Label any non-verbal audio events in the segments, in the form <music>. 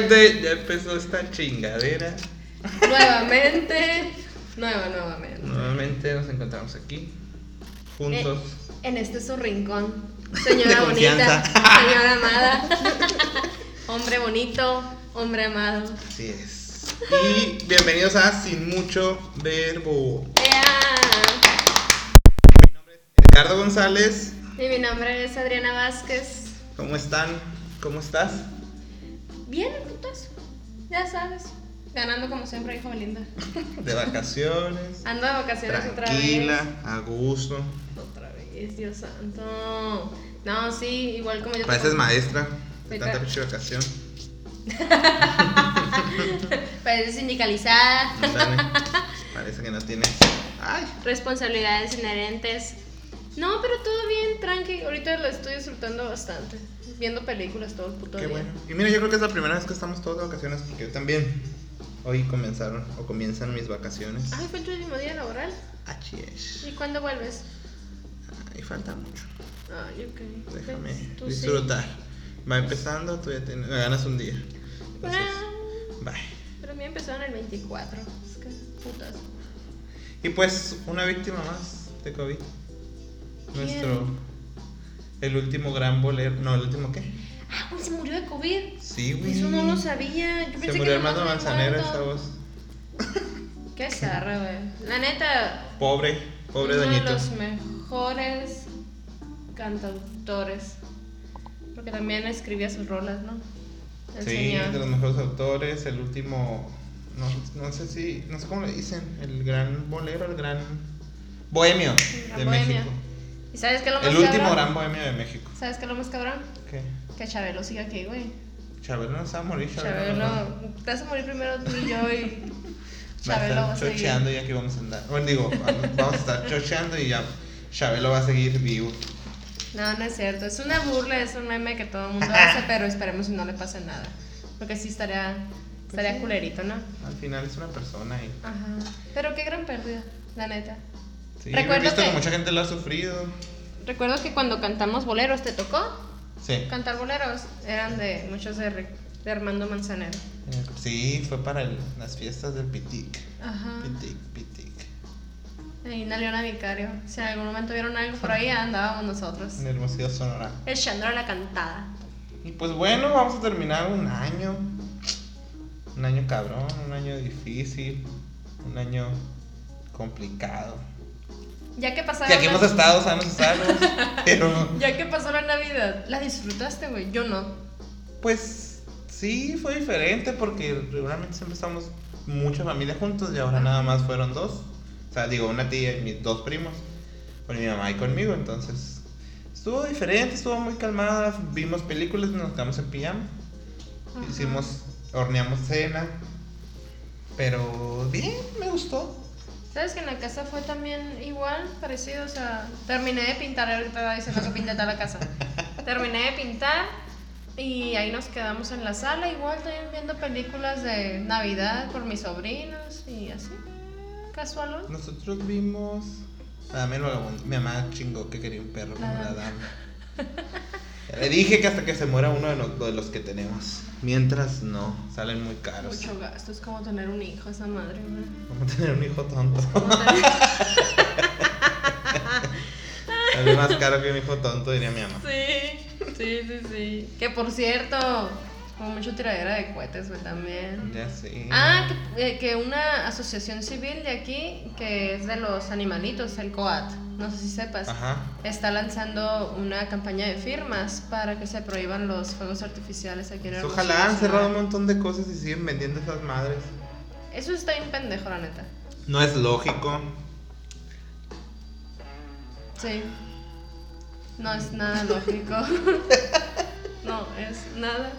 gente? Ya empezó esta chingadera. Nuevamente. Nueva, nuevamente. Nuevamente nos encontramos aquí, juntos. En este su rincón. <laughs> Señora bonita. Señora amada. <laughs> Hombre bonito. Hombre amado. Así es. Y bienvenidos a Sin Mucho Verbo. ¡Ea! Mi nombre es Ricardo González. Y mi nombre es Adriana Vázquez. ¿Cómo están? ¿Cómo estás? Bien, putas. Ya sabes. Ganando como siempre, hijo Belinda. De vacaciones. Ando de vacaciones otra Tranquila, vez. a gusto. Otra vez, Dios santo. No, sí, igual como yo. Pareces maestra de tanta pinche vacación. <laughs> Parece sindicalizada. Ándale. Parece que no tienes. Ay, Responsabilidades inherentes. No, pero todo bien, tranqui. Ahorita lo estoy disfrutando bastante. Viendo películas todo el puto qué día. bueno. Y mira, yo creo que es la primera vez que estamos todos de vacaciones porque yo también. Hoy comenzaron o comienzan mis vacaciones. Ay, fue tu último día laboral. Así es. ¿Y cuándo vuelves? Ay, falta mucho. Ay, ok. Déjame Ves, tú disfrutar. Va empezando, tú ya tienes- me ganas un día. Entonces, Ah, bye. pero a mí empezaron el 24. Es que putas. Y pues, una víctima más de COVID. ¿Quién? Nuestro. El último gran bolero. No, el último qué? Ah, se murió de COVID. Sí, güey. Eso no lo sabía. Yo pensé Se que murió nomás Armando Manzanero, esa voz. Qué zarra, güey. La neta, Pobre, pobre uno Doñito. de los mejores cantautores. Porque también escribía sus rolas, ¿no? El Sí, señor. de los mejores autores. El último. No, no sé si. No sé cómo le dicen. El gran bolero, el gran. Bohemio gran de. México. ¿Y sabes qué es lo más El último cabrón? gran bohemio de México. ¿Sabes qué es lo más cabrón? ¿Qué? Que Chabelo sigue aquí, güey. Chabelo no se va a morir, Chabelo. Chabelo, no. te vas a morir primero tú y yo y <laughs> Chabelo va a seguir. chocheando y aquí vamos a andar. Bueno, digo, vamos a estar chocheando y ya Chabelo va a seguir vivo. No, no es cierto. Es una burla, es un meme que todo el mundo hace, <laughs> pero esperemos que no le pase nada. Porque sí estaría, estaría sí. culerito, ¿no? Al final es una persona y. Ajá. Pero qué gran pérdida, la neta. Sí, Recuerdo he visto que... que- mucha gente lo ha sufrido. Recuerdo que cuando cantamos boleros, ¿te tocó? Sí. Cantar boleros eran de muchos de, de Armando Manzanero. Sí, fue para el- las fiestas del Pitic. Ajá. Pitic, Pitic. Y una Leona Vicario. Si en algún momento vieron algo por ahí, andábamos nosotros. En Hermosillo, Sonora. Echando la cantada. Y pues bueno, vamos a terminar un año. Un año cabrón, un año difícil. Un año complicado. Ya que pasaron. Que aquí hemos estado sanos y salvos. pero. Ya que pasó la Navidad, ¿la disfrutaste, güey? Yo no. Pues sí, fue diferente porque regularmente siempre estamos mucha familia juntos y ahora nada más fueron dos. O sea, digo, una tía y mis dos primos. Con mi mamá y conmigo, entonces estuvo diferente, estuvo muy calmada. Vimos películas, nos quedamos en pijama. Ajá. Hicimos, horneamos cena. Pero bien, me gustó. ¿Sabes que en la casa fue también igual, parecido? O sea, terminé de pintar, ahorita va diciendo que pinté toda la casa. Terminé de pintar y ahí nos quedamos en la sala, igual también viendo películas de Navidad por mis sobrinos y así. Casual. Nosotros vimos. A mí lo- mi mamá chingó que quería un perro como la dama. <laughs> Le dije que hasta que se muera uno de los, de los que tenemos. Mientras no, salen muy caros. Mucho gasto, es como tener un hijo, esa madre, güey. A tener un hijo tonto. Como tener- Sale más caro que un hijo tonto, diría mi mamá. Sí, sí, sí, sí. Que por cierto, como mucho tiradera de cohetes, güey, también. Ya sí. Ah, que, eh, que una asociación civil de aquí, que es de los animalitos, el COAT, no sé si sepas, Ajá. está lanzando una campaña de firmas para que se prohíban los fuegos artificiales aquí en Pues Hermosillo, ojalá han cerrado un montón de cosas y siguen vendiendo esas madres. Eso está bien pendejo, la neta. No es lógico. Sí. No es nada lógico. <laughs> no, es nada.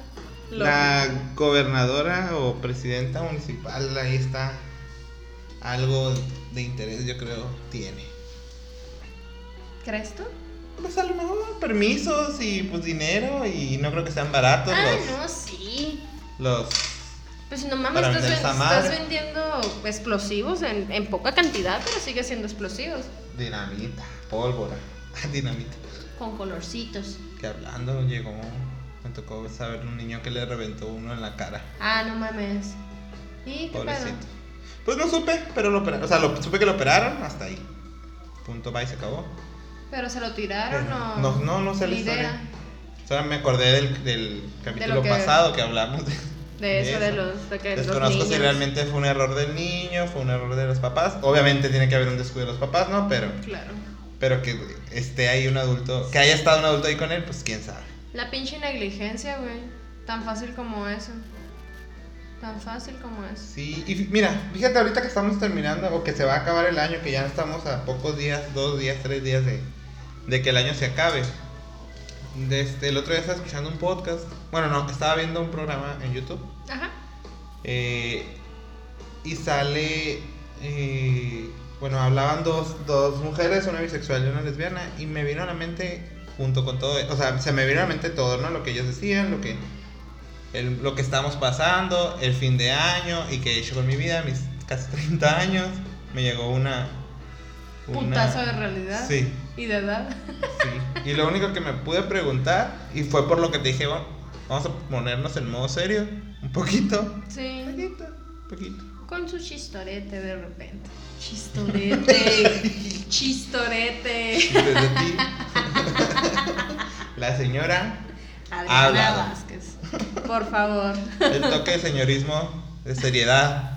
La gobernadora o presidenta municipal, ahí está. Algo de interés, yo creo, tiene. ¿Crees tú? Pues a lo mejor permisos y pues dinero y no creo que sean baratos Ah, los, no, sí. los Pues no mames, estás, ven- vendiendo explosivos en, en poca cantidad, pero sigue siendo explosivos. dinamita, pólvora, <laughs> dinamita. Con colorcitos. Que hablando llegó tocó saber un niño que le reventó uno en la cara. Ah, no mames. ¿Y qué Pobrecito. pedo? Pues no supe, pero lo operaron. O sea, lo, supe que lo operaron hasta ahí. Punto, va y se acabó. ¿Pero se lo tiraron Pero o...? no, no, no sé la idea historia. O sea, me acordé del, del capítulo que- pasado que hablamos de, De eso, de los... De que los Desconozco si niños. realmente fue un error del niño, fue un error de los papás. Obviamente tiene que haber un descuido de los papás, ¿no? Pero, Claro. pero que esté ahí un adulto, que haya estado un adulto ahí con él, pues quién sabe. La pinche negligencia, güey. Tan fácil como eso. Tan fácil como eso. Sí, y mira, fíjate ahorita que estamos terminando, o que se va a acabar el año, que ya estamos a pocos días, dos días, tres días de, de que el año se acabe. Desde el otro día estaba escuchando un podcast, bueno, no, estaba viendo un programa en YouTube Ajá. Eh, y sale. eh, bueno, hablaban dos, dos mujeres, una bisexual y una lesbiana. Y me vino a la mente, junto con todo. O sea, se me vino a la mente todo, ¿no? Lo que ellos decían, lo que. el- lo que estamos pasando, el fin de año y que he hecho con mi vida, mis casi 30 años. Me llegó una. una- Putazo de realidad. Sí, Y de edad. sí. Y lo único que me pude preguntar, y fue por lo que te dije, "Bueno, vamos a ponernos en modo serio, un poquito. Sí. Poquito, poquito. Con su chistorete de repente. Chistorete. <laughs> Chistorete. Desde ti. <laughs> <laughs> La señora, Adriana. Vázquez. Por favor. el toque de señorismo, de seriedad.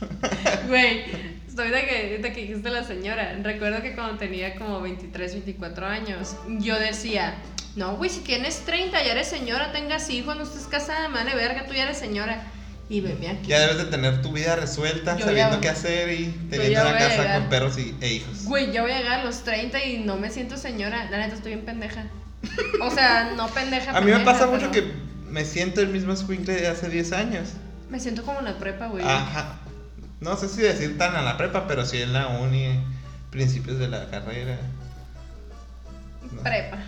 <laughs> Güey, estoy de que, de que dijiste la señora. Recuerdo que cuando tenía como 23, 24 años, yo decía, no, güey, si tienes 30, ya eres señora, tengas hijos, no estés casada, vale verga, tú ya eres señora. Y veme aquí. Ya debes de tener tu vida resuelta, Yo sabiendo ya- qué hacer y teniendo una casa llegar. con perros y, e hijos. Güey, yo voy a llegar a los 30 y no me siento señora. La neta, estoy bien pendeja. O sea, no pendeja. <laughs> A mí me pasa mucho pero que me siento el mismo escuincle de hace 10 años. Me siento como en la prepa, güey. Ajá. No sé si decir tan a la prepa, pero sí en la uni, principios de la carrera. No. Prepa.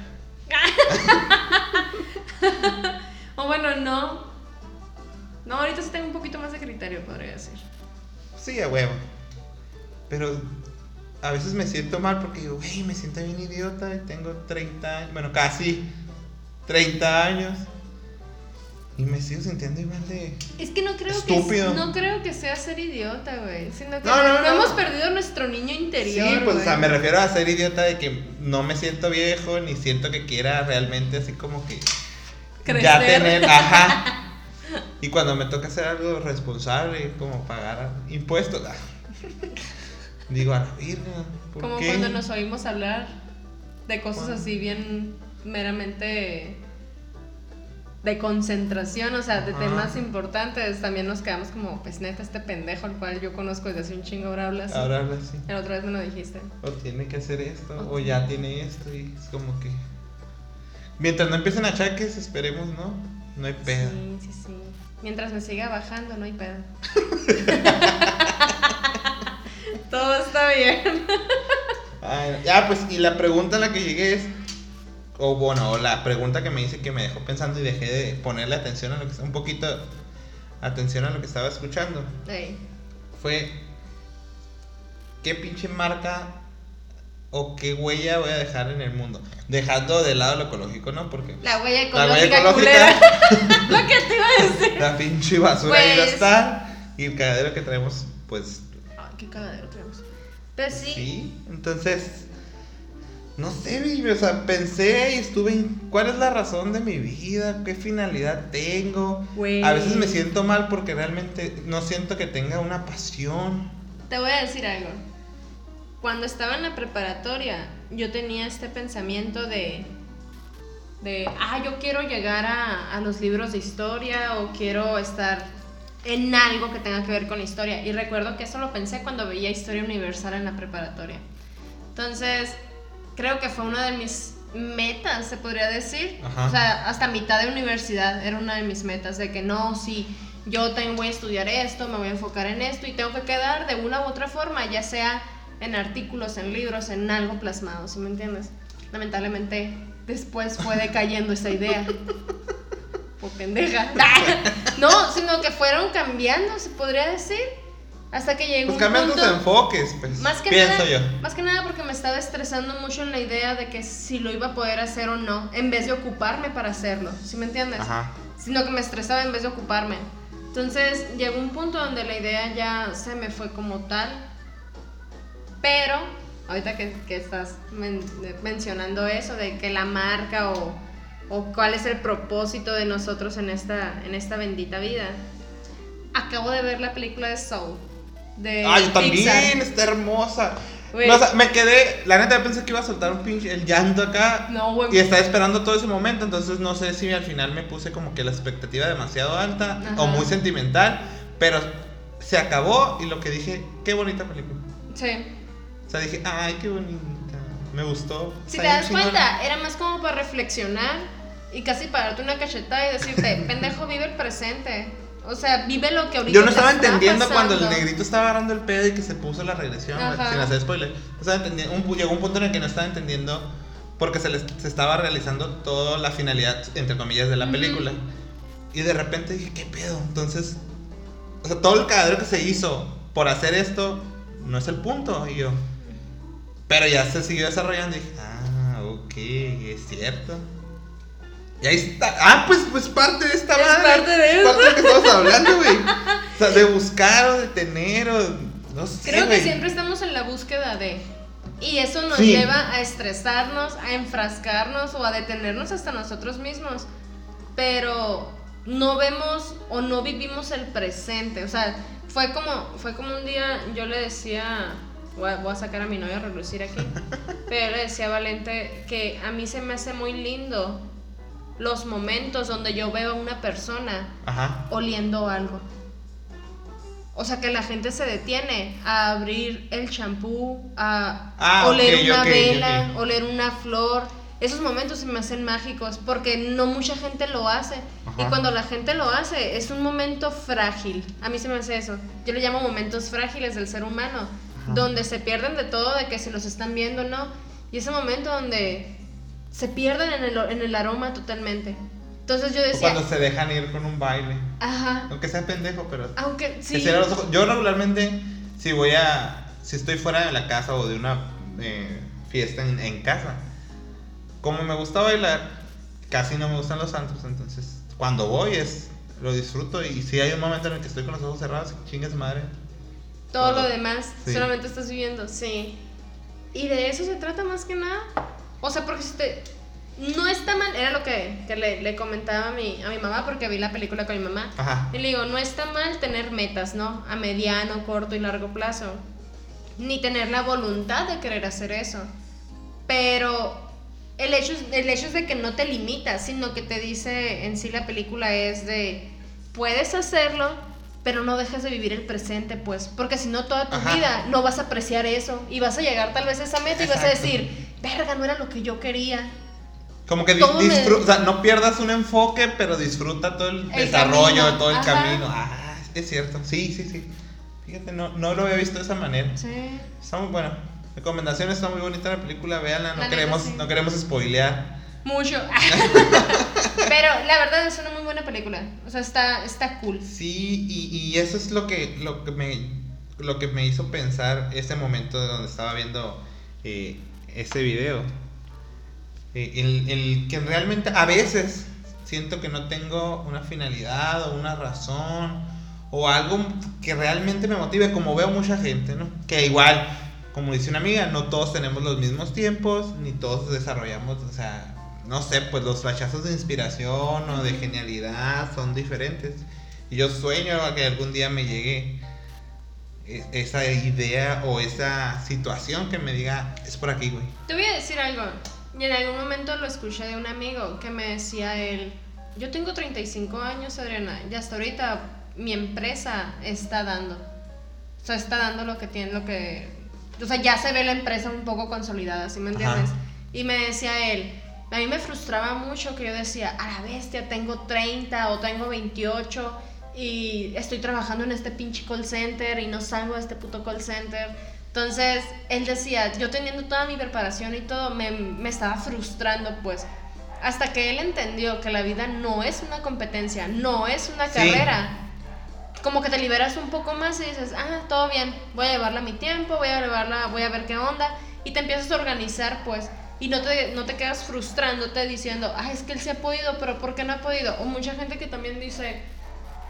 <laughs> o bueno, no. No, ahorita sí tengo un poquito más de criterio, podría decir. Sí, a huevo. Pero a veces me siento mal porque digo, güey, me siento bien idiota y tengo 30 años, bueno, casi 30 años. Y me sigo sintiendo igual de... Es que no creo Estúpido. que no creo que sea ser idiota, güey. Sino que No, no, no, no. hemos perdido nuestro niño interior. sí, pues o sea, me refiero a ser idiota de que no me siento viejo ni siento que quiera realmente así como que... Ya Crecer. tener, ajá. Y cuando me toca hacer algo responsable, como pagar impuestos, ah, digo, a la virga, ¿por Como qué? cuando nos oímos hablar de cosas así bien meramente de concentración, o sea, de Ajá. temas importantes, también nos quedamos como, pues neta, este pendejo, el cual yo conozco desde hace un chingo, ahora habla así. Ahora habla así. La otra vez me lo dijiste. O tiene que hacer esto, o ya tiene esto, y es como que. Mientras no empiecen achaques, esperemos, ¿no? No hay pedo. Sí, sí, sí. Mientras me siga bajando, no hay pedo. <laughs> Todo está bien. Ay, ya, pues, y la pregunta a la que llegué es. O bueno, o la pregunta que me hice que me dejó pensando y dejé de ponerle atención a lo que un poquito atención a lo que estaba escuchando. Fue. ¿Qué pinche marca o qué huella voy a dejar en el mundo? Dejando de lado lo ecológico, ¿no? Porque La huella la ecológica, huella ecológica. <laughs> Lo que te iba a decir. La pinche basura ahí va a Pues- estar. Y el cagadero que traemos, pues. Ay, qué cagadero tenemos. Pues sí. Sí. Entonces. No sé, baby, o sea, pensé y estuve en cuál es la razón de mi vida, qué finalidad tengo. Güey. A veces me siento mal porque realmente no siento que tenga una pasión. Te voy a decir algo. Cuando estaba en la preparatoria, yo tenía este pensamiento de. de. Ah, yo quiero llegar a, a los libros de historia o quiero estar en algo que tenga que ver con historia. Y recuerdo que eso lo pensé cuando veía Historia Universal en la preparatoria. Entonces, creo que fue una de mis metas, se podría decir. Ajá. O sea, hasta mitad de universidad era una de mis metas, de que no, sí, yo tengo, voy a estudiar esto, me voy a enfocar en esto y tengo que quedar de una u otra forma, ya sea en artículos, en libros, en algo plasmado, ¿sí me entiendes? Lamentablemente, después fue decayendo esa idea. <laughs> Por pendeja. <laughs> No, sino que fueron cambiando, se podría decir. Hasta que llegó Pues un cambian tus punto... enfoques, pues. Más que, pienso nada, yo. más que nada porque me estaba estresando mucho en la idea de que si lo iba a poder hacer o no, en vez de ocuparme para hacerlo, ¿sí me entiendes? Ajá. Sino que me estresaba en vez de ocuparme. Entonces llegó un punto donde la idea ya se me fue como tal. Pero, ahorita que, que estás men- mencionando eso, de que la marca o, o cuál es el propósito de nosotros en esta, en esta bendita vida, acabo de ver la película de Soul. De Ah, yo también, está hermosa. Güey. No, o sea, me quedé, la neta pensé que iba a soltar un pinche el llanto acá. No, güey. Y estaba esperando todo ese momento, entonces no sé si al final me puse como que la expectativa demasiado alta o Ajá. muy sentimental, pero se acabó y lo que dije, qué bonita película. Sí. O sea, dije, ay, qué bonita, me gustó. Si te das cuenta, era más como para reflexionar y casi para darte una cachetada y decirte, <laughs> pendejo, vive el presente. O sea, vive lo que ahorita Yo no estaba entendiendo cuando el pasando. negrito estaba agarrando el pedo y que se puso la regresión, Ajá. sin hacer spoiler. No estaba entendiendo, un llegó un punto en el que no estaba entendiendo porque se, les, se estaba realizando toda la finalidad, entre comillas, de la película. Y de repente dije, ¿qué pedo? Entonces, o sea, todo el cagadero que se hizo por hacer esto no es el punto. Y yo, pero ya se siguió desarrollando y dije, ah, ok, es cierto. Y ahí está. Ah, pues, pues parte de esta Es madre. parte de Es eso. parte de lo que estamos hablando, güey. <laughs> O sea, de buscar o de tener o. No sé. Creo que siempre estamos en la búsqueda de... Y eso nos Sí. lleva a estresarnos, a enfrascarnos o a detenernos hasta nosotros mismos. Pero no vemos o no vivimos el presente. O sea, fue como, fue como un día, yo le decía, voy a, voy a sacar a mi novia a relucir aquí, <laughs> pero yo le decía a Valente que a mí se me hace muy lindo los momentos donde yo veo a una persona Ajá. oliendo algo. O sea, que la gente se detiene a abrir el champú, a Ah, oler ok, una ok, vela, ok. oler una flor. Esos momentos se me hacen mágicos porque no mucha gente lo hace. Y Ajá. cuando la gente lo hace, es un momento frágil. A mí se me hace eso. Yo le llamo momentos frágiles del ser humano, Ajá. donde se pierden de todo, de que si los están viendo o no. Y ese momento donde se pierden en el, en el aroma totalmente. Entonces yo O decía, cuando se dejan ir con un baile. ajá, Aunque sea pendejo, pero. aunque que sí. cierra los ojos. Yo regularmente, si voy a. Si estoy fuera de la casa o de una eh, fiesta en, en casa, como me gusta bailar, casi no me gustan los santos. Entonces, cuando voy es. Lo disfruto y si hay un momento en el que estoy con los ojos cerrados, chingas madre. Todo lo demás, Sí. solamente estás viviendo, sí. Y de eso se trata más que nada. O sea, porque si te... No está mal, era lo que, que le, le comentaba a mi, a mi mamá porque vi la película con mi mamá. Ajá. Y le digo, no está mal tener metas, ¿no? A mediano, corto y largo plazo. Ni tener la voluntad de querer hacer eso. Pero el hecho, el hecho es de que no te limitas, sino que te dice en sí la película es de, puedes hacerlo, pero no dejes de vivir el presente, pues. Porque si no, toda tu Ajá. vida no vas a apreciar eso. Y vas a llegar tal vez a esa meta y vas a Exacto. decir, verga, no era lo que yo quería. Como que Todo me- disfruta, o sea, no pierdas un enfoque, pero disfruta todo el, El desarrollo, camino, todo el ajá. camino. Ah, es cierto. Sí, sí, sí. Fíjate, no, no lo había visto de esa manera. Sí. Está muy bueno. Recomendaciones, está muy bonita la película, véanla, no La neta, queremos, sí. no queremos spoilear. Mucho. <laughs> Pero la verdad es una muy buena película. O sea, está, está cool. Sí, y, y eso es lo que, lo que me lo que me hizo pensar ese momento de donde estaba viendo eh, ese video. Eh, el, el que realmente a veces siento que no tengo una finalidad o una razón o algo que realmente me motive, como veo mucha gente, ¿no? Que igual, como dice una amiga, no todos tenemos los mismos tiempos, ni todos desarrollamos, o sea, no sé, pues los flashazos de inspiración o de genialidad son diferentes. Y yo sueño a que algún día me llegue e- esa idea o esa situación que me diga, es por aquí, güey. Te voy a decir algo. Y en algún momento lo escuché de un amigo que me decía él, yo tengo 35 años, Adriana, y hasta ahorita mi empresa está dando. O sea, está dando lo que tiene, lo que... O sea, ya se ve la empresa un poco consolidada, ¿sí me entiendes? Ajá. Y me decía él, a mí me frustraba mucho que yo decía, a la bestia, tengo 30 o tengo 28 y estoy trabajando en este pinche call center y no salgo de este puto call center. Entonces, él decía, yo teniendo toda mi preparación y todo, me, me estaba frustrando, pues. Hasta que él entendió que la vida no es una competencia, no es una Sí. carrera. como que te liberas un poco más y dices, ah, todo bien, voy a llevarla a mi tiempo, voy a llevarla, voy a ver qué onda, y te empiezas a organizar, pues, y no te, no te quedas frustrándote diciendo, ah, es que él sí ha podido, pero ¿por qué no ha podido? O mucha gente que también dice,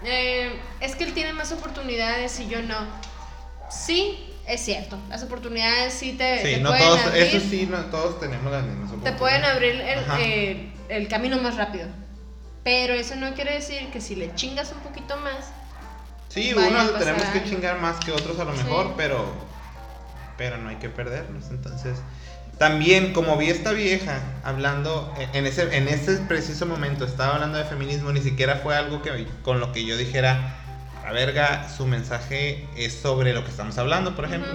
eh, es que él tiene más oportunidades y yo no. Sí, es cierto, las oportunidades sí te, Sí, te no pueden todos, abrir, eso sí, no todos tenemos las mismas te oportunidades. pueden abrir el, eh, el camino más rápido. Pero eso no quiere decir que si le chingas un poquito más, Sí, unos tenemos que chingar más que otros a lo mejor, Sí. pero pero no hay que perdernos. Entonces, también como vi esta vieja hablando e, en ese en ese preciso momento estaba hablando de feminismo, ni siquiera fue algo que con lo que yo dijera, a verga, su mensaje es sobre lo que estamos hablando, por ejemplo.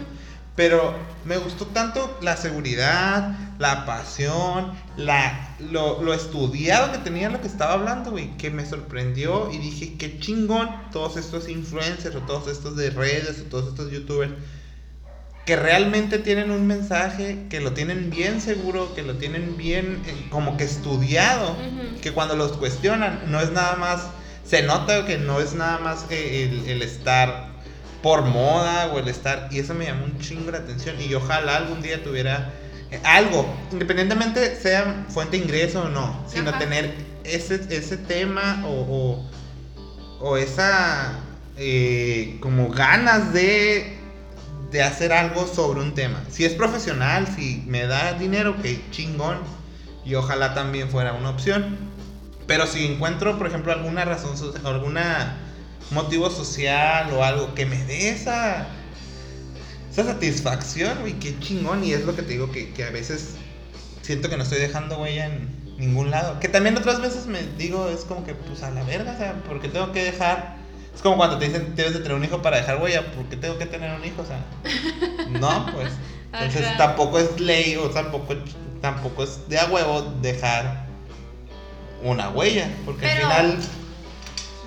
Pero me gustó tanto la seguridad, la pasión, la, lo, lo estudiado que tenía lo que estaba hablando, güey, que me sorprendió y dije, qué chingón todos estos influencers o todos estos de redes o todos estos youtubers que realmente tienen un mensaje, que lo tienen bien seguro, que lo tienen bien eh, como que estudiado, que cuando los cuestionan no es nada más, se nota que no es nada más eh, el, el estar por moda o el estar, y eso me llamó un chingo la atención y ojalá algún día tuviera eh, algo, independientemente sea fuente de ingreso o no, sino Ajá. tener ese, ese tema o, o, o esa eh, como ganas de, de hacer algo sobre un tema. Si es profesional, si me da dinero, que chingón, y ojalá también fuera una opción. Pero si encuentro, por ejemplo, alguna razón, alguna motivo social o algo que me dé esa, esa satisfacción, güey, qué chingón. Y es lo que te digo, que, que a veces siento que no estoy dejando huella en ningún lado. Que también otras veces me digo, es como que, pues a la verga, o sea, porque tengo que dejar. Es como cuando te dicen, debes de tener un hijo para dejar huella, porque tengo que tener un hijo, o sea. <laughs> No, pues. Entonces Ajá. tampoco es ley o tampoco, tampoco es de a huevo dejar una huella, porque Pero, al final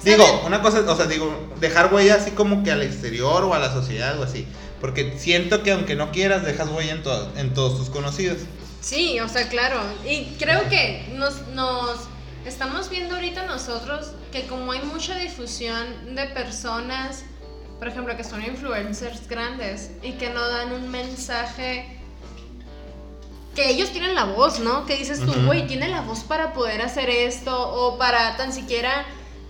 Digo, una cosa, o sea, digo, dejar huella así como que al exterior o a la sociedad o así. Porque siento que aunque no quieras, dejas huella en, to- en todos tus conocidos. Sí, o sea, claro. Y creo que nos, nos estamos viendo ahorita nosotros que como hay mucha difusión de personas, por ejemplo, que son influencers grandes y que no dan un mensaje que ellos tienen la voz, ¿no? Que dices tú, güey, tiene la voz para poder hacer esto o para tan siquiera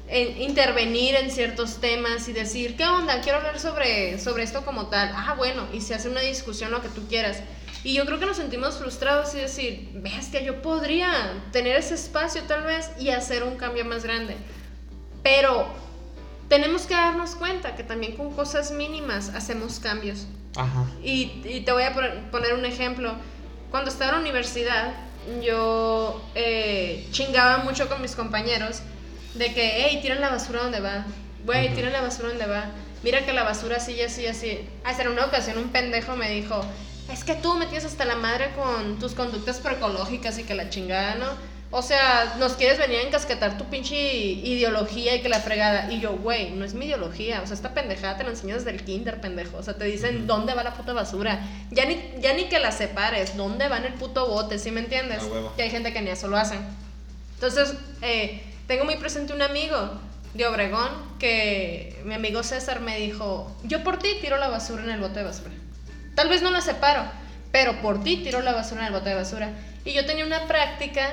eh, intervenir en ciertos temas y decir, ¿qué onda? Quiero hablar sobre, sobre esto como tal. Ah, bueno, y se hace una discusión, lo que tú quieras. Y yo creo que nos sentimos frustrados y decir, bestia, yo podría tener ese espacio tal vez y hacer un cambio más grande. Pero tenemos que darnos cuenta que también con cosas mínimas hacemos cambios. Ajá. Y, y te voy a poner, un ejemplo. Cuando estaba en la universidad, yo eh, chingaba mucho con mis compañeros de que, hey, tiren la basura donde va. Güey, Ujú. tiren la basura donde va. Mira que la basura así, así, así. Hasta en una ocasión un pendejo me dijo, es que tú me tienes hasta la madre con tus conductas proecológicas y que la chingada, ¿no? O sea, nos quieres venir a encasquetar tu pinche ideología y que la fregada. Y yo, güey, no es mi ideología. O sea, esta pendejada te la enseñas desde el kinder, pendejo. O sea, te dicen dónde va la puta basura. Ya ni, ya ni que la separes, dónde va en el puto bote, ¿sí me entiendes? Que hay gente que ni eso lo hacen. Entonces, eh, tengo muy presente un amigo de Obregón que mi amigo César me dijo, yo por ti tiro la basura en el bote de basura. Tal vez no la separo, pero por ti tiro la basura en el bote de basura. Y yo tenía una práctica,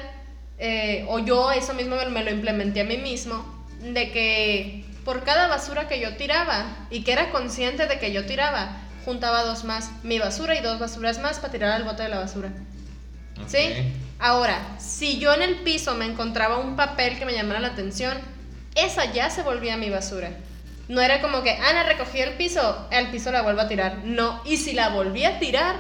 eh, o yo eso mismo me, me lo implementé a mí mismo, de que por cada basura que yo tiraba y que era consciente de que yo tiraba, juntaba dos más, mi basura y dos basuras más para tirar al bote de la basura. ¿Sí? Ahora, si yo en el piso me encontraba un papel que me llamara la atención, esa ya se volvía mi basura. No era como que, Ana, recogí el piso, al piso la vuelvo a tirar. No, y si la volví a tirar,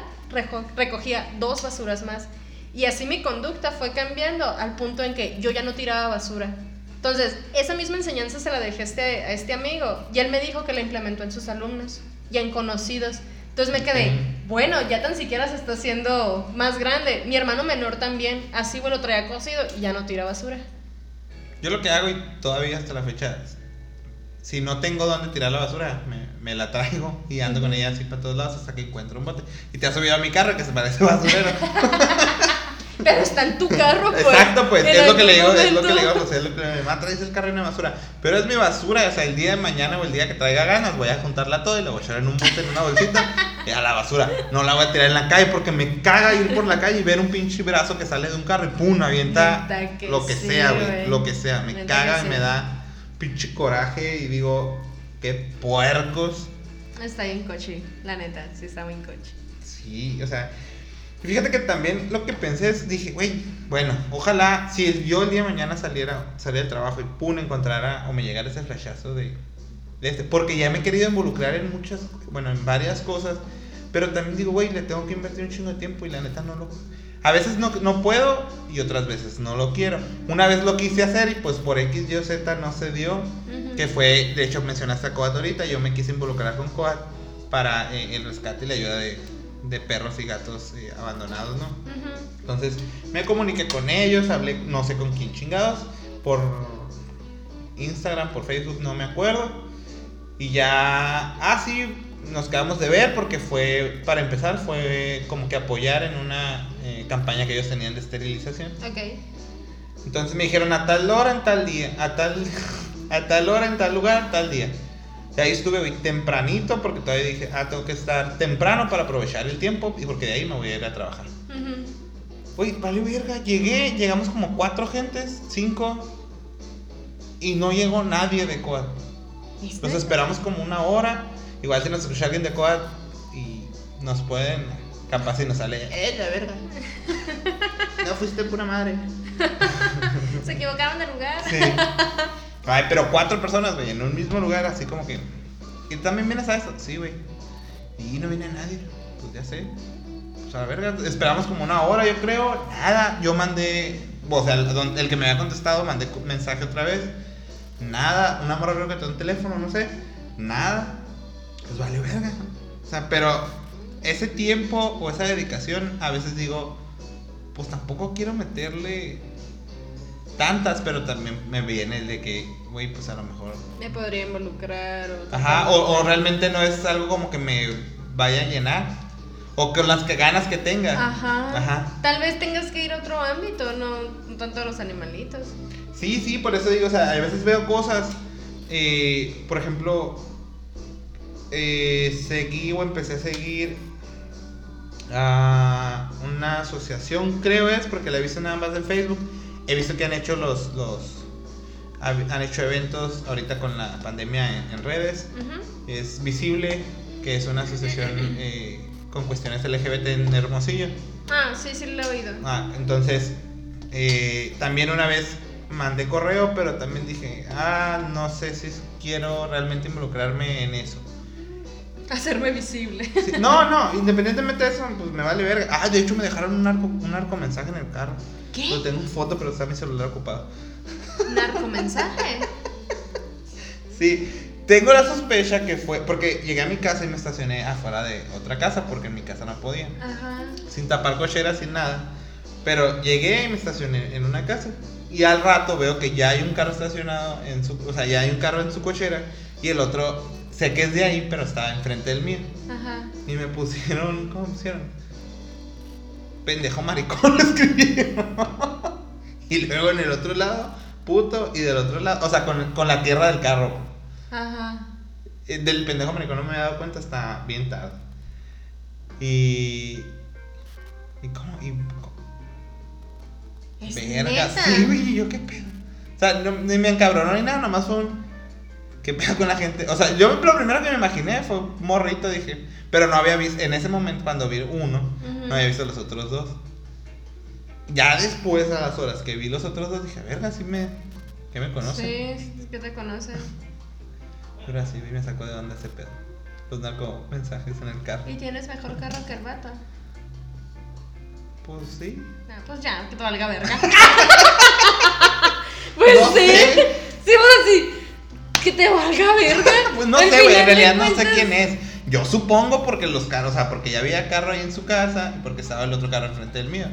recogía dos basuras más. Y así mi conducta fue cambiando al punto en que yo ya no tiraba basura. Entonces, esa misma enseñanza se la dejé a este, a este amigo y él me dijo que la implementó en sus alumnos y en conocidos. Entonces me quedé, bueno, ya tan siquiera se está haciendo más grande. Mi hermano menor también, así bueno, lo traía cocido y ya no tira basura. Yo lo que hago y todavía hasta la fecha, si no tengo dónde tirar la basura, me, me la traigo y ando con ella así para todos lados hasta que encuentro un bote. Y te has subido a mi carro que se parece basurero. <laughs> Pero está en tu carro, pues. Exacto, pues, es lo que le digo, es lo que le digo a José, es lo que me mamá traes el carro lleno de basura. Pero es mi basura, o sea, el día de mañana o el día que traiga ganas, voy a juntarla toda y la voy a echar en un bote, en una bolsita, y a la basura. No la voy a tirar en la calle porque me caga ir por la calle y ver un pinche brazo que sale de un carro y pum, avienta que lo que sí, sea, güey, lo que sea. Me caga y sí. me da pinche coraje y digo, qué puercos. Está bien coche, la neta, sí está bien coche. Sí, o sea, fíjate que también lo que pensé es, dije, güey, bueno, ojalá si yo el día de mañana saliera, saliera del trabajo y pum, encontrara o me llegara ese flashazo de, de este, porque ya me he querido involucrar en muchas, bueno, en varias cosas, pero también digo, güey, le tengo que invertir un chingo de tiempo y la neta no lo... A veces no, no puedo y otras veces no lo quiero. Una vez lo quise hacer y pues por X, Y o Z no se dio. Que fue, de hecho mencionaste a Coat ahorita, yo me quise involucrar con Coat para eh, el rescate y la ayuda de, de perros y gatos eh, abandonados, ¿no? Entonces me comuniqué con ellos, hablé no sé con quién chingados, por Instagram, por Facebook, no me acuerdo. Y ya, ah, sí, nos quedamos de ver porque fue, para empezar, fue como que apoyar en una eh, campaña que ellos tenían de esterilización. Ok. Entonces me dijeron a tal hora, en tal día, a tal, a tal hora, en tal lugar, tal día. Y ahí estuve güey, tempranito porque todavía dije, ah, tengo que estar temprano para aprovechar el tiempo y porque de ahí me voy a ir a trabajar. Ujú. Uy, vale verga, llegué, llegamos como cuatro gentes, cinco, y no llegó nadie de Coat. Nos esperamos como una hora, igual si nos escucha alguien de Coat y nos pueden, capaz si nos sale, eh, la verga. <laughs> No fuiste pura madre. Se equivocaron de lugar. Sí. Ay, pero cuatro personas, güey, en un mismo lugar, así como que. ¿Y también vienes a eso? Sí, güey. Y no viene nadie. Pues ya sé. Pues a la verga, esperamos como una hora, yo creo. Nada. Yo mandé. O sea, el, que me había contestado, mandé mensaje otra vez. Nada. Una morra creo que tenía un teléfono, no sé. Nada. Pues vale verga. O sea, pero ese tiempo o esa dedicación, a veces digo, pues tampoco quiero meterle tantas, pero también me viene el de que, güey, pues a lo mejor. Me podría involucrar o... Ajá, o, o realmente no es algo como que me vaya a llenar. O con las que ganas que tenga. Ajá. Ajá. Tal vez tengas que ir a otro ámbito, no no tanto a los animalitos. Sí, sí, por eso digo, o sea, a veces veo cosas. eh, por ejemplo, eh, seguí o empecé a seguir a una asociación, creo es, porque la he visto nada más en Facebook. He visto que han hecho los, los han hecho eventos ahorita con la pandemia en, en redes. Es visible que es una asociación <clears throat> eh, con cuestiones LGBT en Hermosillo. Ah, sí, sí lo he oído. Ah, entonces, eh, también una vez mandé correo, pero también dije, ah, no sé si quiero realmente involucrarme en eso. <laughs> Hacerme visible. Sí, no, no, independientemente de eso, pues me vale verga. Ah, de hecho me dejaron un arco, un arco mensaje en el carro. ¿Qué? Lo tengo en foto, pero está mi celular ocupado. Narcomensaje. <laughs> Sí, tengo la sospecha que fue, porque llegué a mi casa y me estacioné afuera de otra casa, porque en mi casa no podía. Ajá. sin tapar cochera, sin nada. Pero llegué y me estacioné en una casa. Y al rato veo que ya hay un carro estacionado en su, o sea, ya hay un carro en su cochera y el otro sé que es de ahí, pero estaba enfrente del mío. Ajá. Y me pusieron, <laughs> ¿cómo pusieron? Pendejo maricón <laughs> escribieron. y luego en el otro lado, puto, y del otro lado, o sea, con, con la tierra del carro. Ajá. Eh, Del pendejo maricón no me había dado cuenta hasta bien tarde. Y. ¿Y cómo? Y, Es verga, sí, güey, yo qué pedo. O sea, no, ni me encabronó ni nada, nomás fue un. ¿Qué pedo con la gente? O sea, yo lo primero que me imaginé fue morrito, dije. Pero no había visto, en ese momento cuando vi uno, no había visto los otros dos. Ya después, a las horas que vi los otros dos, dije, verga, sí me. ¿Qué me conoce? Sí, es que te conoces. Pero así me sacó de onda ese pedo. Los narco mensajes en el carro. Y tienes mejor carro que el vato. Pues sí. Ah, pues ya, que te valga verga. <laughs> <laughs> pues No sí. Sí, pues así. Que te valga verga. <laughs> Pues no Al sé, güey, en realidad no sé quién es. Yo supongo porque los carros, o sea, porque ya había carro ahí en su casa y porque estaba el otro carro enfrente del mío.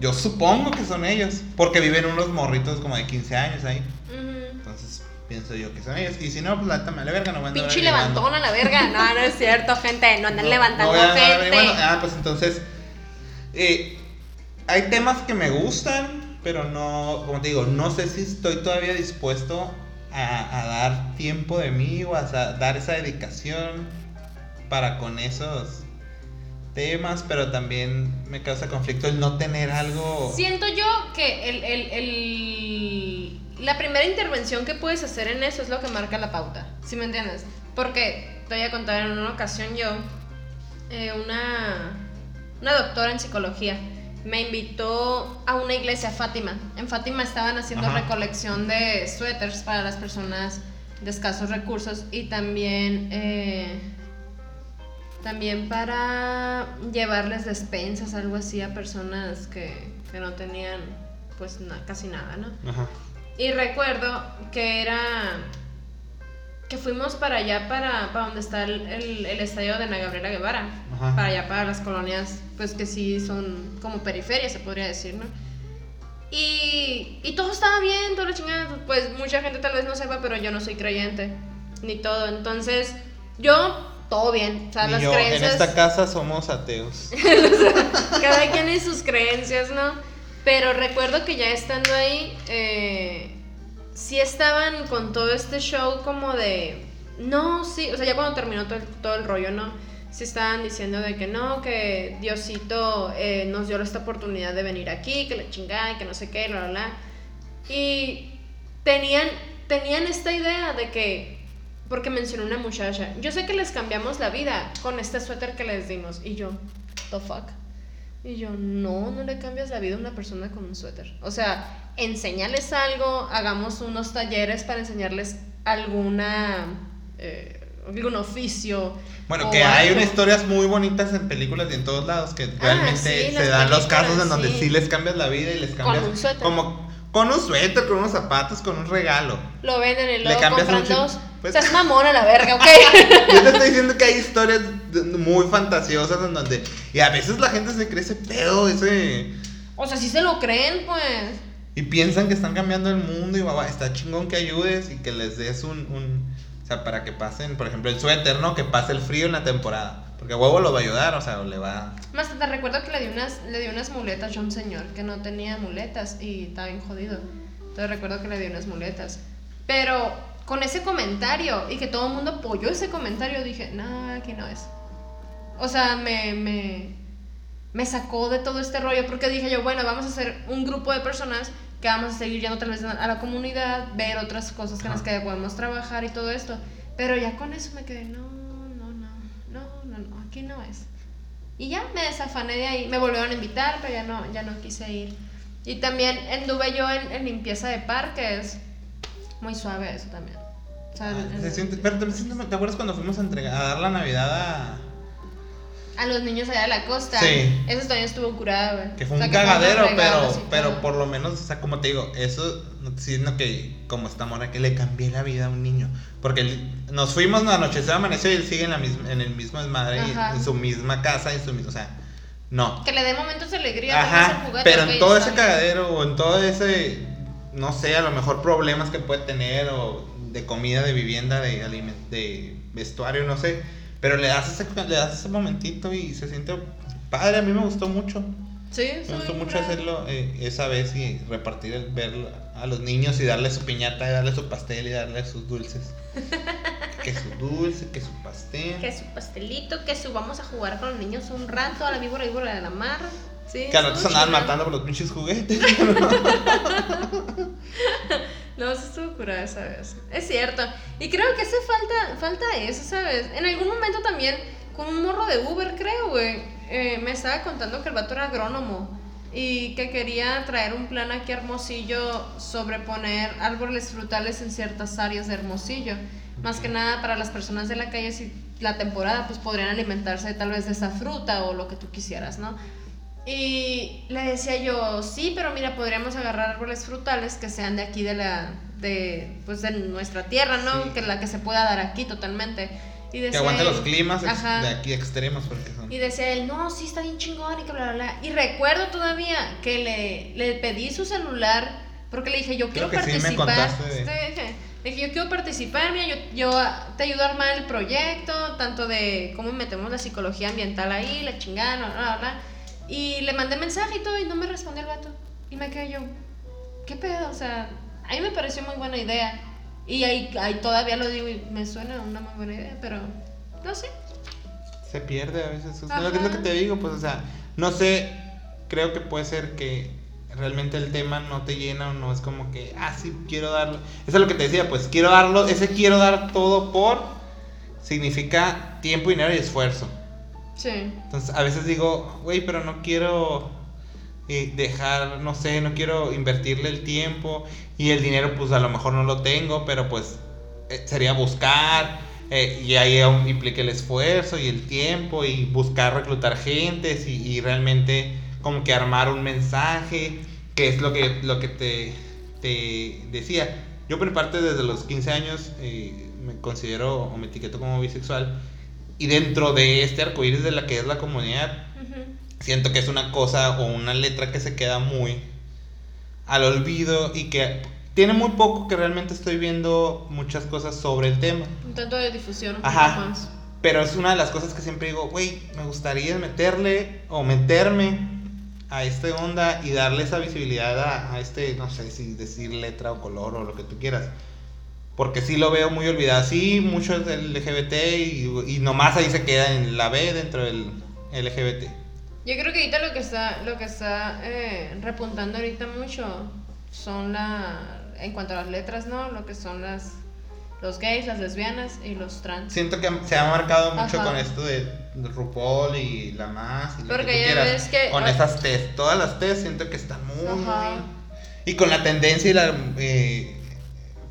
Yo supongo que son ellos, porque viven unos morritos como de 15 años ahí. Ujú. Entonces, pienso yo que son ellos. Y si no, pues la me vale verga, no voy a Pinche levantón a la verga. No, no es cierto, gente. No andan No- levantando no a gente. averiguando. Ah, pues entonces. eh, hay temas que me gustan, pero no, como te digo, no sé si estoy todavía dispuesto a, dar tiempo de mí o a dar esa dedicación para con esos temas, pero también me causa conflicto el no tener algo... Siento yo que el, el- el- la primera intervención que puedes hacer en eso es lo que marca la pauta, ¿sí me entiendes? Porque te voy a contar en una ocasión yo, eh, una, una doctora en psicología me invitó a una iglesia, Fátima. En Fátima estaban haciendo Ajá. recolección de suéteres para las personas de escasos recursos y también... eh, también para llevarles despensas, algo así, a personas que, que no tenían pues na- casi nada, ¿no? Ajá. Y recuerdo que era que fuimos para allá, para, para donde está el, el- el estadio de Ana Gabriela Guevara, Ajá. para allá, para las colonias, pues que sí son como periferias, se podría decir, ¿no? Y, y todo estaba bien, toda la chingada, pues mucha gente tal vez no sepa, pero yo no soy creyente, ni todo, entonces yo, todo bien, o sea, las yo, en creencias... esta casa somos ateos. <laughs> Cada quien y sus creencias, ¿no? Pero recuerdo que ya estando ahí, eh, sí estaban con todo este show como de... No, sí, o sea, ya cuando terminó todo el, todo el rollo, ¿no? Sí estaban diciendo de que no, que Diosito eh, nos dio esta oportunidad de venir aquí, que la chingada, que no sé qué, bla, bla, bla. Y tenían, tenían esta idea de que, porque mencionó una muchacha, yo sé que les cambiamos la vida con este suéter que les dimos. Y yo, the fuck. Y yo, no, no le cambias la vida a una persona con un suéter. O sea, enséñales algo, hagamos unos talleres para enseñarles alguna, eh, algún oficio. Bueno, que hay algo. unas historias muy bonitas en películas y en todos lados que realmente sí, se dan los casos en donde sí. sí les cambias la vida y les cambias un suéter. como con un suéter, con unos zapatos, con un regalo. Lo venden y Le luego cambias compran chi- dos. Pues- o sea, es mamón a la verga, ¿ok? <laughs> Yo te estoy diciendo que hay historias muy fantasiosas en donde y a veces la gente se cree ese pedo, ese o sea, si se lo creen, pues. y piensan que están cambiando el mundo y va, está chingón que ayudes y que les des un, un o sea, para que pasen, por ejemplo, el suéter, ¿no? Que pase el frío en la temporada. Porque a huevo lo va a ayudar, o sea, le va. Más te recuerdo que le di unas, le di unas muletas a un señor que no tenía muletas y estaba bien jodido. Entonces recuerdo que le di unas muletas. Pero con ese comentario y que todo el mundo apoyó ese comentario, dije, no, aquí no es. O sea, me, me, me sacó de todo este rollo porque dije yo, bueno, vamos a hacer un grupo de personas que vamos a seguir yendo tal vez a la comunidad, ver otras cosas con las que podemos trabajar y todo esto. Pero ya con eso me quedé, no, no, no, no, no, no, aquí no es. Y ya me desafané de ahí. Me volvieron a invitar, pero ya no, ya no quise ir. Y también anduve yo en, en limpieza de parques. Muy suave eso también. O sea, Ah, en- se siente- pero te, ¿te acuerdas cuando fuimos a entregar, a dar la Navidad a. a los niños allá de la costa. Sí. Eso también estuvo curado, güey. Que fue O sea, un que cagadero, pero, pero todo. por lo menos, o sea, como te digo, eso, diciendo que como esta mora que le cambié la vida a un niño. Porque nos fuimos, la noche se amaneció y él sigue en, la misma, en el mismo desmadre, y en su misma casa, en su mismo, o sea, no. Que le dé momentos de alegría. el Ajá, juguete, pero en todo ese cagadero o en todo ese, no sé, a lo mejor problemas que puede tener o de comida, de vivienda, de, aliment- de vestuario, no sé. Pero le das, ese, le das ese momentito y se siente padre. A mí me gustó mucho. Sí, Me gustó mucho hacerlo eh, esa vez y repartir, el, verlo a los niños y darle su piñata, y darle su pastel y darle sus dulces. <laughs> que su dulce, que su pastel. Que su pastelito, que su vamos a jugar con los niños un rato a la víbora víbora de la mar. Sí, Que a nosotros andaban matando por los pinches juguetes. <laughs> No, eso estuvo curada esa vez. Es cierto. Y creo que hace falta, falta eso, ¿sabes? En algún momento también, con un morro de Uber, creo, güey, eh, me estaba contando que el vato era agrónomo y que quería traer un plan aquí a Hermosillo sobre poner árboles frutales en ciertas áreas de Hermosillo. Más que nada para las personas de la calle, si la temporada, pues podrían alimentarse tal vez de esa fruta o lo que tú quisieras, ¿no? Y le decía yo, sí, pero mira, podríamos agarrar árboles frutales que sean de aquí de la, de, pues de nuestra tierra, ¿no? Sí. Que la que se pueda dar aquí totalmente. Y que decía aguante él- los climas Ajá. de aquí extremos porque son. Y decía él, no, sí, está bien chingón y que bla, bla, bla. Y recuerdo todavía que le, le pedí su celular porque le dije, yo Creo quiero que sí me participar. contaste de- le dije, yo quiero participar, mira, yo, yo te ayudo a armar el proyecto, tanto de cómo metemos la psicología ambiental ahí, la chingada, bla, bla, bla. Y le mandé mensaje y todo y no me respondió el vato. Y me quedé yo, ¿qué pedo? O sea, a mí me pareció muy buena idea. Y ahí, ahí todavía lo digo y me suena una muy buena idea, pero no sé. Se pierde a veces. Es Ajá. lo que- es lo que te digo, pues, o sea, no sé, creo que puede ser que realmente el tema no te llena o no es como que, ah, sí, quiero darlo. Eso es lo que te decía, pues, quiero darlo, ese quiero dar todo por significa tiempo, dinero y esfuerzo. Entonces, a veces digo, güey, pero no quiero eh, dejar, no sé, no quiero invertirle el tiempo y el dinero, pues a lo mejor no lo tengo, pero pues eh, sería buscar eh, y ahí implica el esfuerzo y el tiempo y buscar reclutar gentes y, realmente como que armar un mensaje, que es lo que, lo que te, te decía. Yo por parte desde los 15 años me considero o me etiqueto como bisexual y dentro de este arcoíris de la que es la comunidad, siento que es una cosa o una letra que se queda muy al olvido y que tiene muy poco que realmente estoy viendo muchas cosas sobre el tema. Un tanto de difusión, un Ajá. más. Pero es una de las cosas que siempre digo, güey, me gustaría meterle o meterme a esta onda y darle esa visibilidad a, a este, no sé si decir letra o color o lo que tú quieras. Porque sí lo veo muy olvidado. Sí, mucho es del LGBT y, y nomás ahí se queda en la B dentro del LGBT. Yo creo que ahorita lo que está, lo que está eh, repuntando ahorita mucho son la, en cuanto a las letras, ¿no? Lo que son las, los gays, las lesbianas y los trans. Siento que se ha marcado mucho Ajá. con esto de, RuPaul y la más. Y lo Porque que tú ya quieras. ves que- Con esas test, todas las test siento que están muy, Ajá. Y con la tendencia y la eh,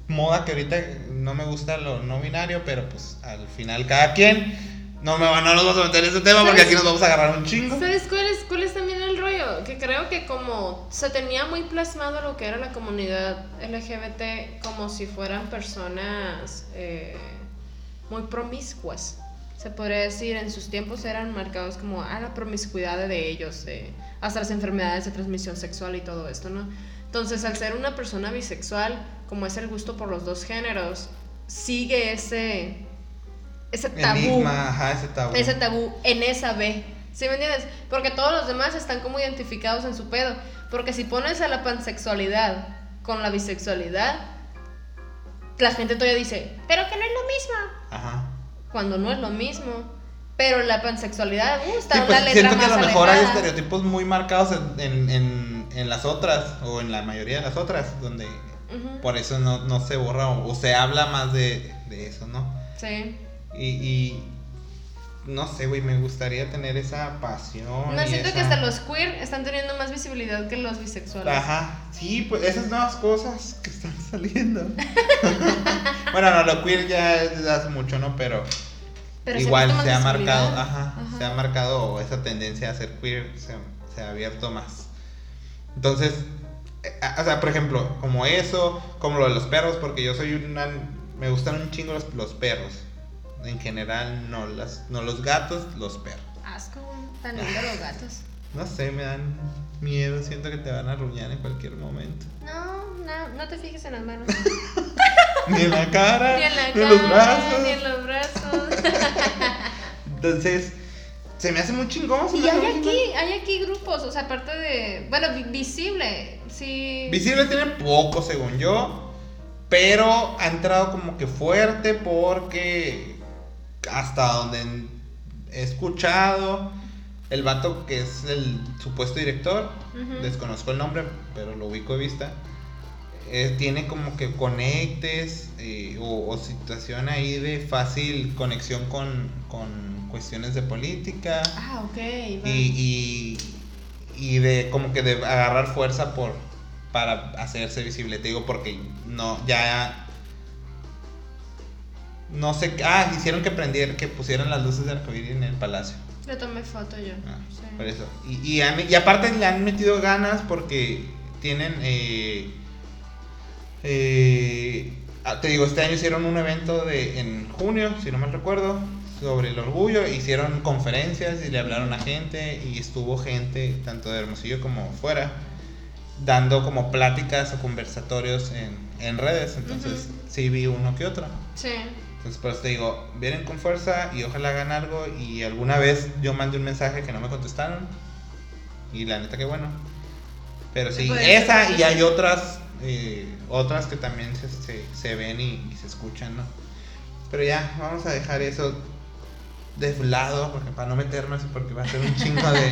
moda que ahorita no me gusta lo no binario, pero pues al final cada quien. No, me, va- no nos vamos a meter en ese tema porque aquí nos vamos a agarrar un chingo. ¿Sabes cuál es, cuál es también el rollo? Que creo que como se tenía muy plasmado lo que era la comunidad LGBT como si fueran personas eh, muy promiscuas. Se podría decir, en sus tiempos eran marcados como a la promiscuidad de ellos, de- hasta las enfermedades de transmisión sexual y todo esto, ¿no? Entonces, al ser una persona bisexual, como es el gusto por los dos géneros, sigue ese, ese tabú Enigma, ajá, ese tabú. ese tabú en esa B. ¿Sí me entiendes? Porque todos los demás están como identificados en su pedo. Porque si pones a la pansexualidad con la bisexualidad, la gente todavía dice, pero que no es lo mismo. Ajá. Cuando no es lo mismo. Pero la pansexualidad, uh, está Sí, pues, letra siento que a lo mejor hay alejada. estereotipos muy marcados en, en, en, en las otras, o en la mayoría de las otras, donde por eso no, no se borra o, o se habla más de, de eso, ¿no? Sí. Y, y no sé, güey, me gustaría tener esa pasión. No, siento que hasta los queer están teniendo más visibilidad que los bisexuales. Ajá, sí, pues esas nuevas cosas que están <laughs> saliendo. <laughs> bueno, no, lo queer ya hace mucho, ¿no? Pero, igual se ha marcado, ajá, Ajá. se ha marcado esa tendencia a ser queer, se, se ha abierto más. Entonces, eh, o sea, por ejemplo, como eso, como lo de los perros, porque yo soy una, me gustan un chingo los, los perros. En general, no, las, no los gatos, los perros. Asco, tan lindos los gatos. <laughs> No sé, me dan miedo, siento que te van a arruñar en cualquier momento. No, no, no te fijes en las manos. <laughs> Ni en la cara, <laughs> Ni en la ni los brazos. ni en los brazos. Entonces, se me hace muy chingón. Y hay aquí, chingón. hay aquí grupos, o sea, aparte de. Bueno, vi- visible, sí. Visible tiene poco, según yo. Pero ha entrado como que fuerte porque hasta donde he escuchado, el vato que es el supuesto director, desconozco el nombre, pero lo ubico de vista, eh, tiene como que conectes eh, o, o situación ahí de fácil conexión con, con cuestiones de política Ah, ok. y, y, y de como que de agarrar fuerza por para hacerse visible te digo porque no ya no sé ah hicieron que prendieran que pusieran las luces de arcoíris en el palacio Le tomé foto yo. Ah, sí. por eso y, y, y aparte le han metido ganas porque tienen eh, eh, ah, te digo este año hicieron un evento de en junio si no mal recuerdo sobre el orgullo hicieron conferencias y le hablaron a gente y estuvo gente tanto de Hermosillo como fuera dando como pláticas o conversatorios en, en redes entonces Ujú. sí vi uno que otro Sí. entonces, por eso te digo, vienen con fuerza y ojalá hagan algo. Y alguna vez yo mandé un mensaje que no me contestaron. Y la neta que bueno. Pero sí, esa y hay otras, eh, otras que también se, se, se ven y, y se escuchan, ¿no? Pero ya, vamos a dejar eso de lado, porque para no meternos, porque va a ser un chingo de...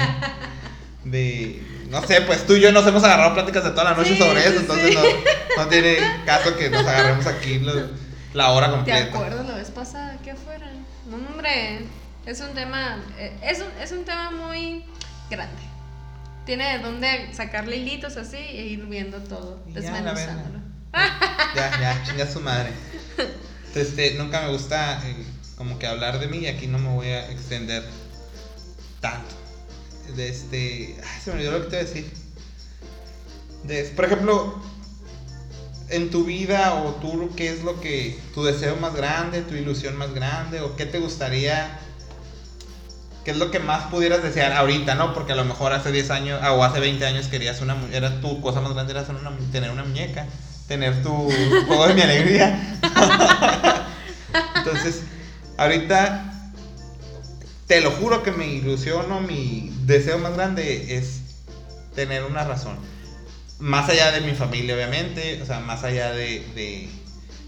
de no sé, pues tú y yo nos hemos agarrado pláticas de toda la noche Sí, sobre eso, entonces sí. no, no tiene caso que nos agarremos aquí lo- la hora ¿Te completa. acuerdas la vez pasada que afuera? No, hombre, es un tema, eh, es un, es un tema muy grande. Tiene de dónde sacarle hilitos así e ir viendo todo, ya, desmenuzándolo. Ya, ya, chinga su madre. <laughs> Este, nunca me gusta eh, como que hablar de mí y aquí no me voy a extender tanto. De este, ay, se me olvidó lo que te iba a decir. De- por ejemplo, en tu vida o tú, ¿qué es lo que, tu deseo más grande, tu ilusión más grande o qué te gustaría, qué es lo que más pudieras desear ahorita, ¿no? Porque a lo mejor hace 10 años ah, o hace 20 años querías una, era tu cosa más grande era una tener una muñeca, tener tu juego de mi alegría. <laughs> Entonces, ahorita te lo juro que mi ilusión o mi deseo más grande es tener una razón. Más allá de mi familia, obviamente, o sea, más allá de, de,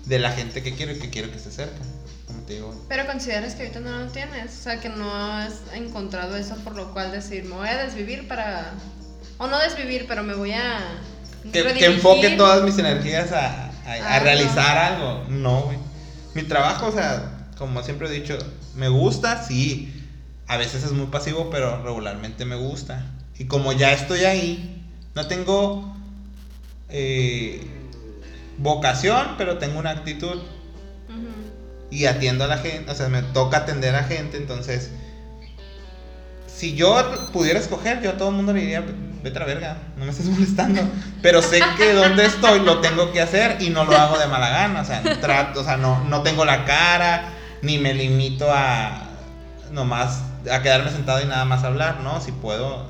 de la gente que quiero y que quiero que esté cerca. Como te digo, Pero consideras que ahorita no lo tienes, o sea, que no has encontrado eso por lo cual decir, me voy a desvivir para... O no desvivir, pero me voy a... que, que enfoque todas mis energías a, a- a Ah, realizar algo. No, güey. Mi trabajo, o sea, como siempre he dicho, me gusta, sí. A veces es muy pasivo, pero regularmente me gusta. Y como ya estoy ahí, no tengo eh, vocación, pero tengo una actitud. Y atiendo a la gente, o sea, me toca atender a gente, entonces, si yo pudiera escoger, yo a todo el mundo le diría, vete a la verga, no me estés <laughs> molestando, pero sé que donde estoy lo tengo que hacer y no lo hago de mala gana, o sea, trato, o sea, no, no tengo la cara, ni me limito a nomás, a quedarme sentado y nada más hablar, ¿no? Si puedo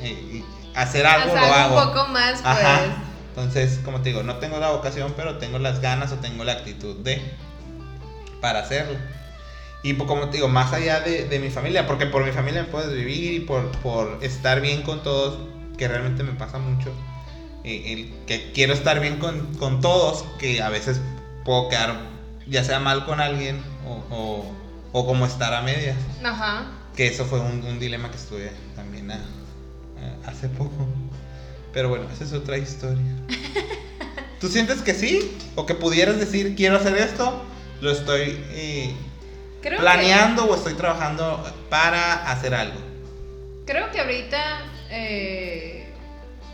eh, hacer algo, O sea, lo hago. un poco más, pues. Ajá. Entonces, como te digo, no tengo la vocación, pero tengo las ganas o tengo la actitud de para hacerlo. Y pues, como te digo, más allá de, de mi familia, porque por mi familia me puedes vivir y por, por estar bien con todos, que realmente me pasa mucho, eh, el que quiero estar bien con, con todos, que a veces puedo quedar ya sea mal con alguien o, o, o como estar a medias. Ajá. Que eso fue un, un dilema que estuve también a- a- hace poco. Pero bueno, esa es otra historia. <laughs> ¿Tú sientes que sí? ¿O que pudieras decir, quiero hacer esto? Lo estoy eh, Creo planeando o estoy trabajando para hacer algo. Creo que ahorita, eh,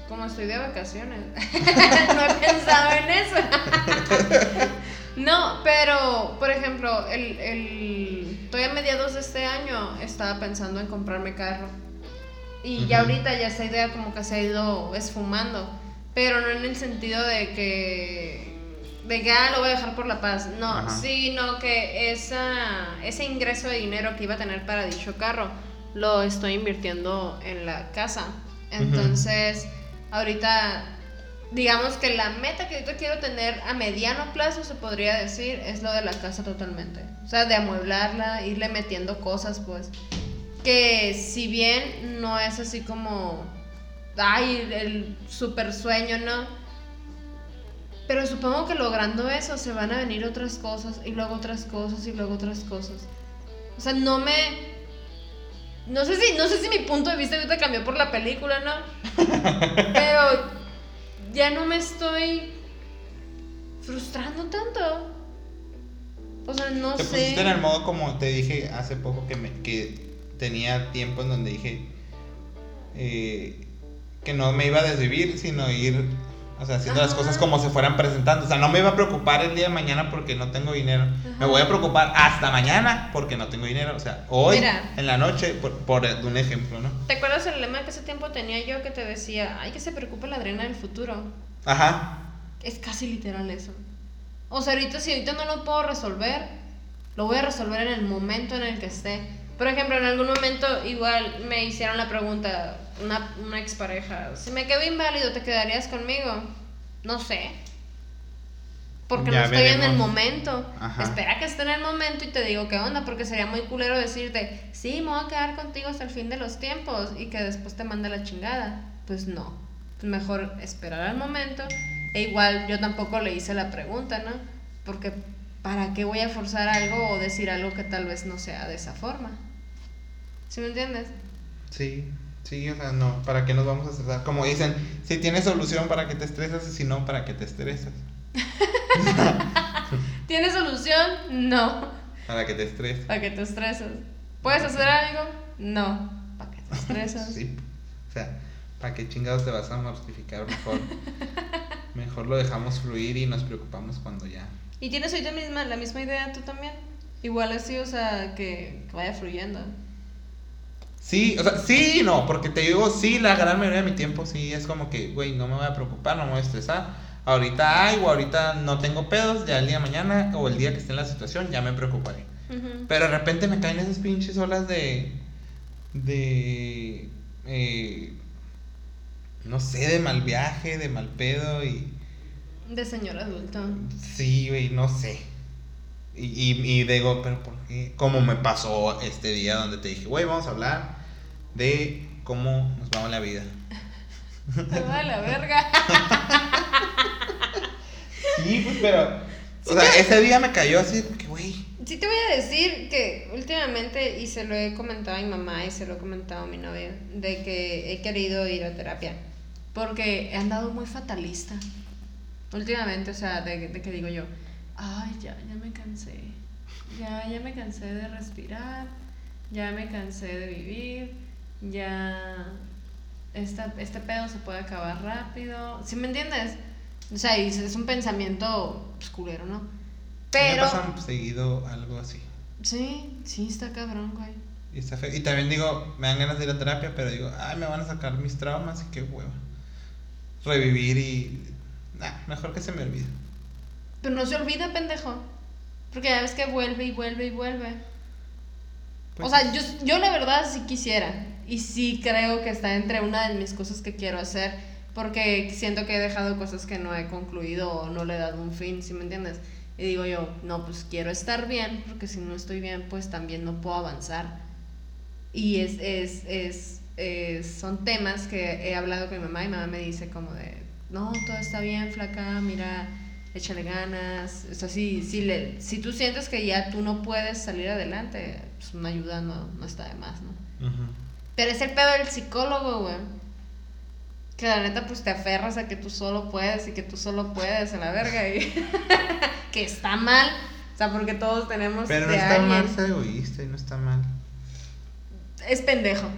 como estoy de vacaciones, <laughs> no he pensado en eso. <laughs> no, pero, por ejemplo, el, el, estoy a mediados de este año, estaba pensando en comprarme carro. Y ya ahorita ya esa idea como que se ha ido esfumando. Pero no en el sentido de que. de que ah, lo voy a dejar por la paz. No, Ajá. sino que esa, ese ingreso de dinero que iba a tener para dicho carro lo estoy invirtiendo en la casa. Entonces, ahorita, digamos que la meta que ahorita quiero tener a mediano plazo, se podría decir, es lo de la casa totalmente. O sea, de amueblarla, irle metiendo cosas, pues que si bien no es así como, ay, el super sueño, ¿no? Pero supongo que logrando eso se van a venir otras cosas y luego otras cosas y luego otras cosas. O sea, no me... No sé si, no sé si mi punto de vista ahorita cambió por la película, ¿no? <laughs> Pero ya no me estoy frustrando tanto. O sea, no te sé. pusiste en el modo como te dije hace poco que, me, que tenía tiempo en donde dije eh, que no me iba a desvivir, sino ir o sea, haciendo las cosas como se fueran presentando. O sea, no me iba a preocupar el día de mañana porque no tengo dinero. Me voy a preocupar hasta mañana porque no tengo dinero. O sea, hoy Mira. en la noche, por, por un ejemplo, ¿no? ¿Te acuerdas el lema que ese tiempo tenía yo que te decía, ay, que se preocupe la Adriana del futuro? Ajá. Es casi literal eso. O sea, ahorita si ahorita no lo puedo resolver, lo voy a resolver en el momento en el que esté. Por ejemplo, en algún momento igual me hicieron la pregunta, una, una expareja, si me quedo inválido, ¿te quedarías conmigo? No sé. Porque Ya no estoy en el momento. Ajá. Espera que esté en el momento y te digo qué onda, porque sería muy culero decirte, sí, me voy a quedar contigo hasta el fin de los tiempos y que después te mande la chingada. Pues no. Mejor esperar al momento. E igual yo tampoco le hice la pregunta, ¿no? Porque ¿para qué voy a forzar algo o decir algo que tal vez no sea de esa forma? ¿Sí me entiendes? Sí, sí, o sea, no, ¿para qué nos vamos a estresar? Como dicen, si tienes solución, ¿para qué te estresas? Y si no, ¿para qué te estresas? <laughs> ¿Tiene solución? No. ¿Para qué te estresas? ¿Para qué te estresas? ¿Puedes hacer algo? No. ¿Para qué te estresas? Sí, o sea, ¿para qué chingados te vas a mortificar? Mejor, <laughs> mejor lo dejamos fluir y nos preocupamos cuando ya. ¿Y tienes ahorita misma, la misma idea tú también? Igual así, o sea, que, que vaya fluyendo. Sí, o sea, sí y no, porque te digo, sí, la gran mayoría de mi tiempo sí es como que, güey, no me voy a preocupar, no me voy a estresar. Ahorita hay o ahorita no tengo pedos, ya el día de mañana o el día que esté en la situación ya me preocuparé. Pero de repente me caen esas pinches olas de. de. eh, no sé, de mal viaje, de mal pedo y. De señor adulto. Sí, güey, no sé. Y, y, digo, pero ¿por qué? Como me pasó este día donde te dije, güey, vamos a hablar de cómo nos va en la vida. <laughs> Te va de la verga. <laughs> Sí, pues, pero. O sea, ese día me cayó así, porque, güey. Sí te voy a decir que últimamente, y se lo he comentado a mi mamá y se lo he comentado a mi novia, de que he querido ir a terapia. Porque he andado muy fatalista. Últimamente, o sea, de, de que digo yo, ay, ya, ya me cansé. Ya, ya me cansé de respirar. Ya me cansé de vivir. Ya. Esta, este pedo se puede acabar rápido. ¿Sí me entiendes? O sea, es un pensamiento pues, culero, ¿no? Pero. Me pasa seguido algo así. Sí, sí, está cabrón, güey. Y, está feo. y también digo, me dan ganas de ir a terapia, pero digo, ay, me van a sacar mis traumas y qué hueva. Revivir y. Nah, mejor que se me olvide. Pero no se olvida, pendejo. Porque ya ves que vuelve y vuelve y vuelve. Pues, o sea, yo, yo la verdad sí quisiera. Y sí creo que está entre una de mis cosas que quiero hacer. Porque siento que he dejado cosas que no he concluido o no le he dado un fin, ¿sí me entiendes? Y digo yo, no, pues quiero estar bien, porque si no estoy bien, pues también no puedo avanzar. Y es, es, es, es- son temas que he hablado con mi mamá y mi mamá me dice como de, no, todo está bien, flaca, mira, échale ganas. O sea, si, si, le, si tú sientes que ya tú no puedes salir adelante, pues una ayuda no, no está de más, ¿no? Pero es el pedo del psicólogo, güey. Que la neta, pues te aferras a que tú solo puedes y que tú solo puedes a la verga. Y <laughs> que está mal. O sea, porque todos tenemos Pero no está mal ser egoísta y no está mal. Es pendejo.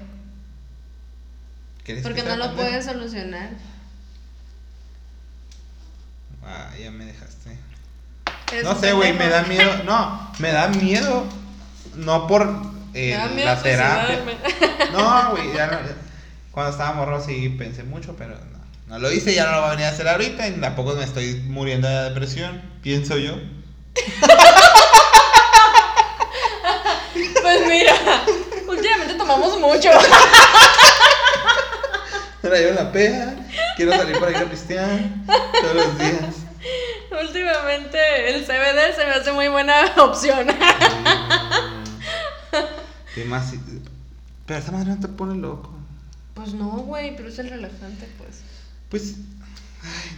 ¿Quieres Porque que no lo pendejo? puedes solucionar. Ah, ya me dejaste. No sé, güey, me da miedo. No, me da miedo. No por eh, Me da miedo la terapia. suicidarme. <laughs> No, güey, ya no. Cuando estaba morro sí pensé mucho, pero no. No lo hice, ya no lo voy a venir a hacer ahorita y tampoco me estoy muriendo de depresión, pienso yo. Pues mira, últimamente tomamos mucho. <laughs> Ahora yo la pea, quiero salir para ir a pistear todos los días. Últimamente el CBD se me hace muy buena <laughs> opción. ¿Qué más? Pero esta madre no te pone loco. Pues no, güey, pero es el relajante, pues. Pues, ay,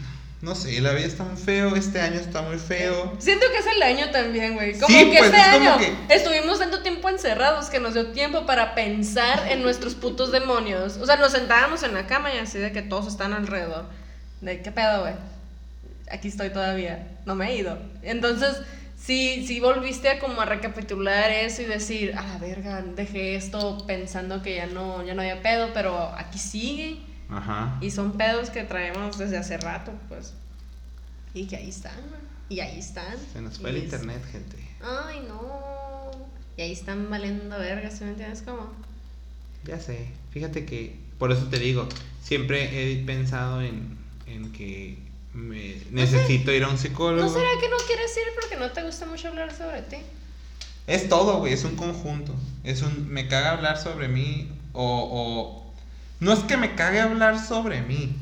no, no sé, la vida está muy feo, este año está muy feo. Siento que es el año también, güey. Como Sí, que pues, este es año que- estuvimos tanto tiempo encerrados que nos dio tiempo para pensar en nuestros putos demonios. O sea, nos sentábamos en la cama y así de que todos están alrededor. De qué pedo, güey. Aquí estoy todavía. No me he ido. Entonces, sí, sí volviste a como a recapitular eso y decir, a la verga, dejé esto pensando que ya no, ya no había pedo, pero aquí sigue. Ajá. Y son pedos que traemos desde hace rato, pues. Y que ahí están. Y ahí están. Se nos fue el es- internet, gente. Ay, no. Y ahí están valiendo verga, ¿sí me entiendes cómo? Ya sé, fíjate que, por eso te digo, siempre he pensado en, en que me necesito ir a un psicólogo. ¿No será que no quieres ir porque no te gusta mucho hablar sobre ti? Es todo, güey, es un conjunto. Es un, me caga hablar sobre mí o, o... No es que me cague hablar sobre mí.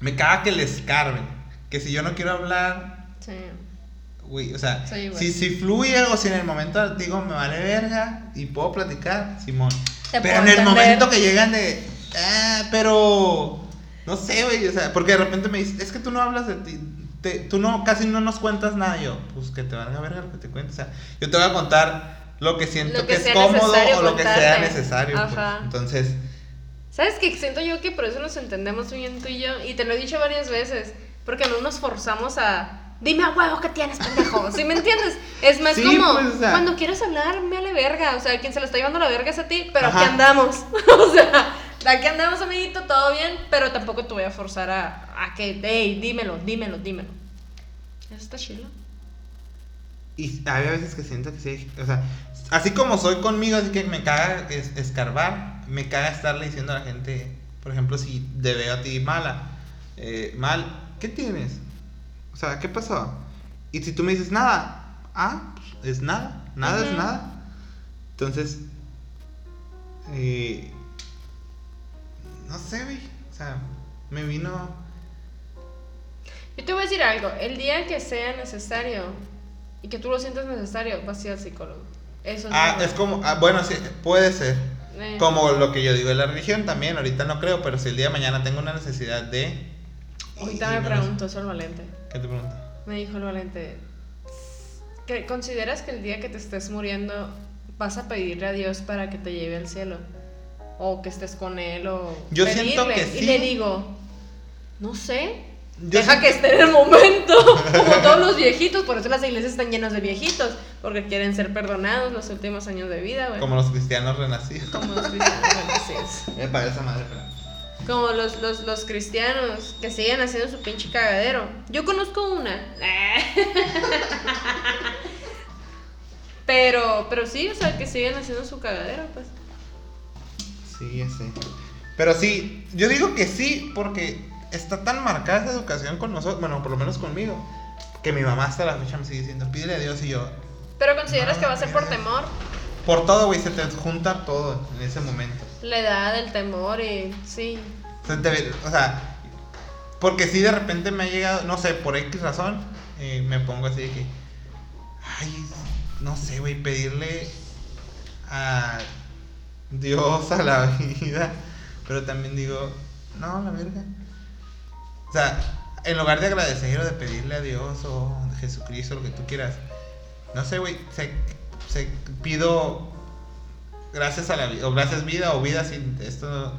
Me caga que le escarben. Que si yo no quiero hablar, Sí. Güey, o sea, si, si fluye o si en el momento digo me vale verga y puedo platicar, Simón. Pero en el entender. momento que llegan de, ah, pero, no sé, güey, o sea, porque de repente me dicen, es que tú no hablas de ti, te- tú no, casi no nos cuentas nada, Y yo, pues que te valga verga lo que te cuentes, o sea, yo te voy a contar lo que siento Lo que, que es cómodo o lo que sea necesario, pues. Ajá. entonces, ¿Sabes qué? Siento yo que por eso nos entendemos bien tú y yo. Y te lo he dicho varias veces. Porque no nos forzamos a. Dime a huevo que tienes, pendejo. ¿Sí me entiendes? Es más Sí, como. pues, o sea- Cuando quieres hablar, me ale verga. O sea, quien se lo está llevando la verga es a ti. Pero aquí andamos. <laughs> o sea, aquí andamos, amiguito, todo bien. Pero tampoco te voy a forzar a, a que. Hey, dímelo, dímelo, dímelo. Eso está chido. Y hay veces que siento que sí, o sea, así como soy conmigo, así que me caga es- escarbar, me caga estarle diciendo a la gente, por ejemplo, si te veo a ti mala, eh, mal, ¿qué tienes? O sea, ¿qué pasó? Y si tú me dices nada, ah, pues, es nada, nada es Ujú. nada. Entonces, eh, no sé, güey, o sea, me vino... Yo te voy a decir algo. El día que sea necesario y que tú lo sientas necesario, vas a ir al psicólogo. Eso es Ah, es como, ah, bueno, sí, puede ser. Eh. Como lo que yo digo de la religión también, ahorita no creo, pero si el día de mañana tengo una necesidad de... Ahorita me preguntó eso el Valente. ¿Qué te pregunto? Me dijo el Valente, ¿que ¿consideras que el día que te estés muriendo vas a pedirle a Dios para que te lleve al cielo? O que estés con Él o... Yo siento que Y le digo, no sé. Yo Deja siento- que esté en el momento, <laughs> como todos los viejitos, por eso las iglesias están llenas de viejitos, porque quieren ser perdonados los últimos años de vida, güey. Como los cristianos renacidos. Como los cristianos, es. <laughs> Me parece esa madre, pero... Como los, los, los cristianos que siguen haciendo su pinche cagadero. Yo conozco una. <laughs> Pero, pero sí, o sea, que siguen haciendo su cagadero, pues. Sí, ya sé. Pero sí, yo digo que sí, porque está tan marcada esa educación con nosotros, bueno, por lo menos conmigo, que mi mamá hasta la fecha me sigue diciendo, pídele a Dios y yo, Pero consideras que va a ser por temor. por todo, güey, se te junta todo en ese momento. La edad, el temor y sí. Se te- o sea, porque si de repente me ha llegado, no sé, por X razón, eh, me pongo así de que, ay, no sé, güey, pedirle a Dios, a la vida, pero también digo, no, la verga. O sea, en lugar de agradecer o de pedirle a Dios o a Jesucristo, lo que tú quieras, no sé, güey, se, se pido gracias a la vida, o gracias vida, o vida, si esto,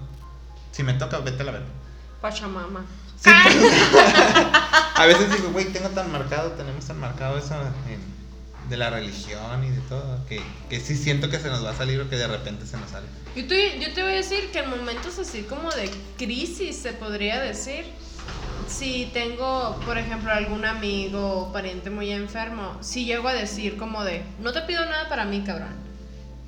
si me toca, vete a la verga. Pachamama. Sí, <laughs> <laughs> a veces digo, güey, tengo tan marcado, tenemos tan marcado eso en- de la religión y de todo, que, que sí siento que se nos va a salir o que de repente se nos sale. Yo te, yo te voy a decir que en momentos así como de crisis, se podría decir, si tengo, por ejemplo, algún amigo o pariente muy enfermo, si llego a decir como de, no te pido nada para mí, cabrón,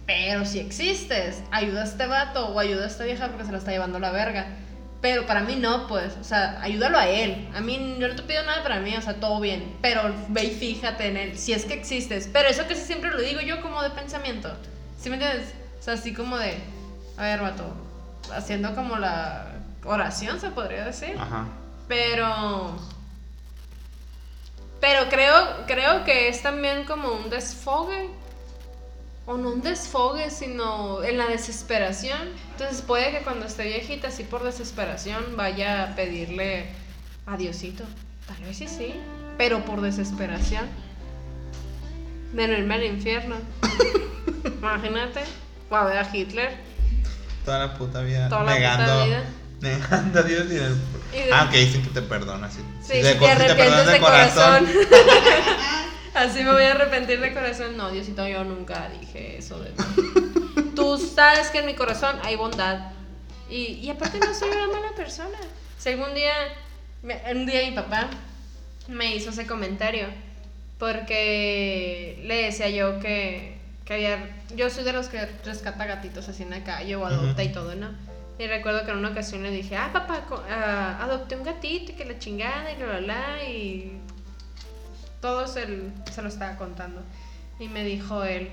pero si existes, ayuda a este vato o ayuda a esta vieja porque se la está llevando la verga. Pero para mí no, pues, o sea, ayúdalo a él. A mí yo no te pido nada para mí, o sea, todo bien. Pero ve y fíjate en él, si es que existes. Pero eso que siempre lo digo yo como de pensamiento. ¿Sí me entiendes? O sea, así como de, a ver, vato, haciendo como la oración, se podría decir. Ajá. Pero. Pero creo, creo que es también como un desfogue. O no un desfogue, sino en la desesperación. Entonces puede que cuando esté viejita, así por desesperación, vaya a pedirle a Diosito. Tal vez sí, sí. Pero por desesperación. De no irme al infierno. <laughs> Imagínate. O a ver a Hitler. Toda la puta vida Toda la negando, puta vida. negando a Dios y el... Y de- Ah, ok, dicen que te perdona, sí. Sí, Sí, si te sí arrepientes de corazón. <laughs> Así me voy a arrepentir de corazón. No, Diosito, yo nunca dije eso de ti. Tú sabes que en mi corazón hay bondad. Y, y aparte no soy una mala persona. Si algún día, un día mi papá me hizo ese comentario. Porque le decía yo que, que había... Yo soy de los que rescata gatitos así en la calle o adopta Ujú. y todo, ¿no? Y recuerdo que en una ocasión le dije, ah, papá, ah, adopté un gatito y que la chingada y bla, bla, bla, y todo se, se lo estaba contando. Y me dijo él,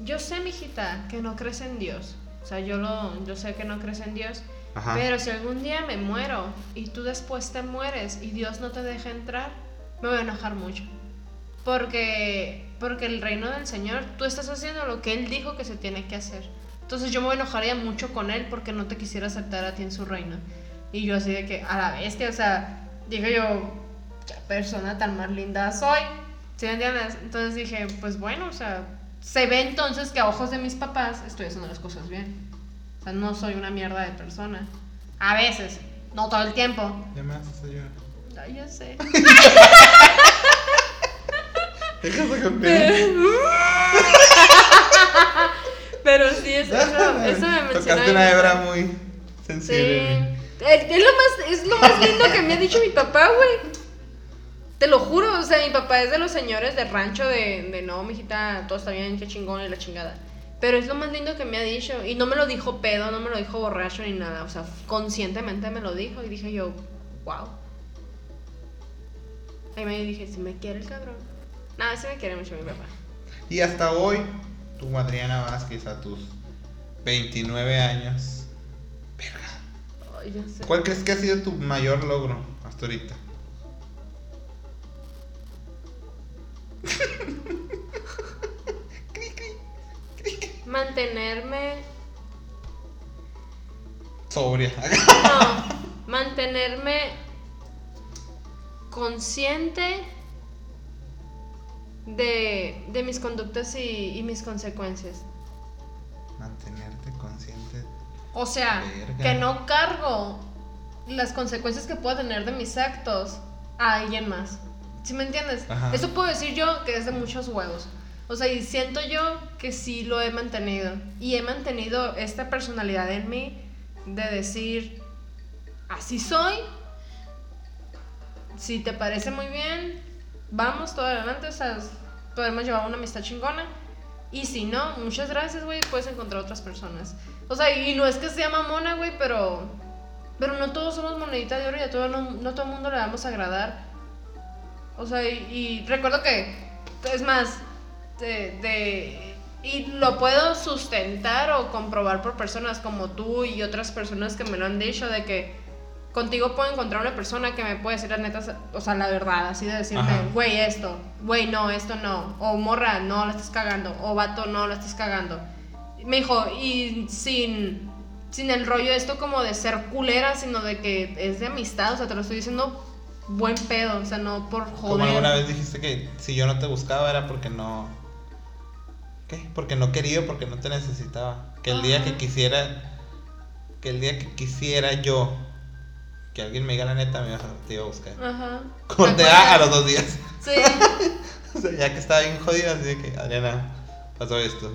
yo sé, mijita, que no crees en Dios. O sea, yo, lo, yo sé que no crees en Dios. Ajá. Pero si algún día me muero y tú después te mueres y Dios no te deja entrar, me voy a enojar mucho. Porque, porque el reino del Señor, tú estás haciendo lo que Él dijo que se tiene que hacer. Entonces yo me enojaría mucho con Él porque no te quisiera aceptar a ti en su reino. Y yo así de que, a la bestia, o sea, dije yo, qué persona tan más linda soy. ¿Sí me entiendes? Entonces dije, pues bueno, o sea, se ve entonces que a ojos de mis papás estoy haciendo las cosas bien. O sea, no soy una mierda de persona. A veces, no todo el tiempo. Ya me haces llorar. Ay, ya sé. <laughs> <laughs> Déjame campeón. <laughs> Pero sí, eso, eso, eso me mencionó. Tocaste una hebra muy Sí. sensible. Es, es lo más, es lo más lindo que me ha dicho mi papá, güey. Te lo juro, o sea, mi papá es de los señores de rancho de, de no, mijita, todo está bien, qué chingón y la chingada. Pero es lo más lindo que me ha dicho. Y no me lo dijo pedo, no me lo dijo borracho ni nada. O sea, conscientemente me lo dijo. Y dije yo, wow. Ahí me dije, si me quiere el cabrón. Nada, sí me quiere mucho mi papá. Y hasta hoy, tu Adriana Vázquez a tus 29 años. Verga. Sé. ¿Cuál crees que ha sido tu mayor logro hasta ahorita? Mantenerme Sobria. No, mantenerme consciente de, de mis conductas y, y mis consecuencias. Mantenerte consciente. O sea, Verga. que no cargo las consecuencias que pueda tener de mis actos a alguien más. ¿Sí me entiendes? Ajá. Eso puedo decir yo que es de muchos huevos. O sea, y siento yo que sí lo he mantenido. Y he mantenido esta personalidad en mí de decir, así soy. Si te parece muy bien, vamos todo adelante. O sea, podemos llevar una amistad chingona. Y si no, muchas gracias, güey, puedes encontrar otras personas. O sea, y no es que sea mamona, güey, pero. Pero no todos somos monedita de oro y a todo, no, no todo el mundo le vamos a agradar. O sea, y, y recuerdo que. Es más, de, de- Y lo puedo sustentar o comprobar por personas como tú y otras personas que me lo han dicho, de que contigo puedo encontrar una persona que me puede decir la neta, o sea, la verdad, así de decirte, güey, esto, güey, no, esto no, o morra, no, la estás cagando, o vato, no, la estás cagando. Me dijo, y sin, sin el rollo esto como de ser culera, sino de que es de amistad, o sea, te lo estoy diciendo buen pedo, o sea, no por Como joder. alguna vez dijiste que si yo no te buscaba era porque no. ¿Qué? Porque no quería, porque no te necesitaba. Que el día que quisiera. Que el día que quisiera yo. Que alguien me diga la neta, me iba a, te iba a buscar. Ajá. Corte ¿Te A a los dos días. Sí, <laughs> O sea, ya que estaba bien jodida, así de que, Adriana, pasó esto.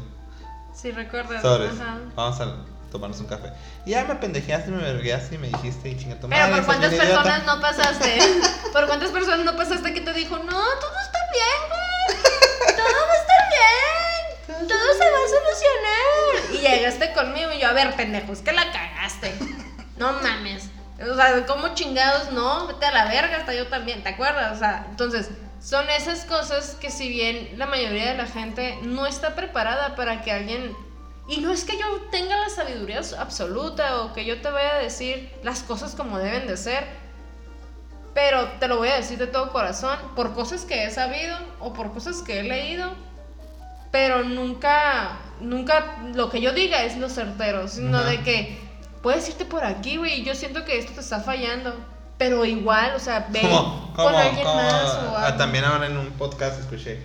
sí, recuerdas. Sobres. Ajá. Vamos a tomarnos un café. Y ya me pendejeaste, me vergueaste y me dijiste, y chinga Pero ¿por cuántas bien idiota. personas no pasaste? <laughs> ¿Por cuántas personas no pasaste que te dijo, no, todo está bien, güey? Todo va a estar bien. Todo se va a solucionar. Y llegaste conmigo y yo, a ver, pendejos, que la cagaste. No mames. O sea, ¿cómo chingados no? Vete a la verga, hasta yo también, ¿te acuerdas? O sea, entonces, son esas cosas que si bien la mayoría de la gente no está preparada para que alguien... Y no es que yo tenga la sabiduría absoluta o que yo te vaya a decir las cosas como deben de ser, pero te lo voy a decir de todo corazón, por cosas que he sabido o por cosas que he leído, pero nunca, nunca lo que yo diga es lo certero, sino Ajá. de que puedes irte por aquí, güey, y yo siento que esto te está fallando, pero igual, o sea, ve Como, con alguien como, más o ah, algo. también ahora en un podcast escuché.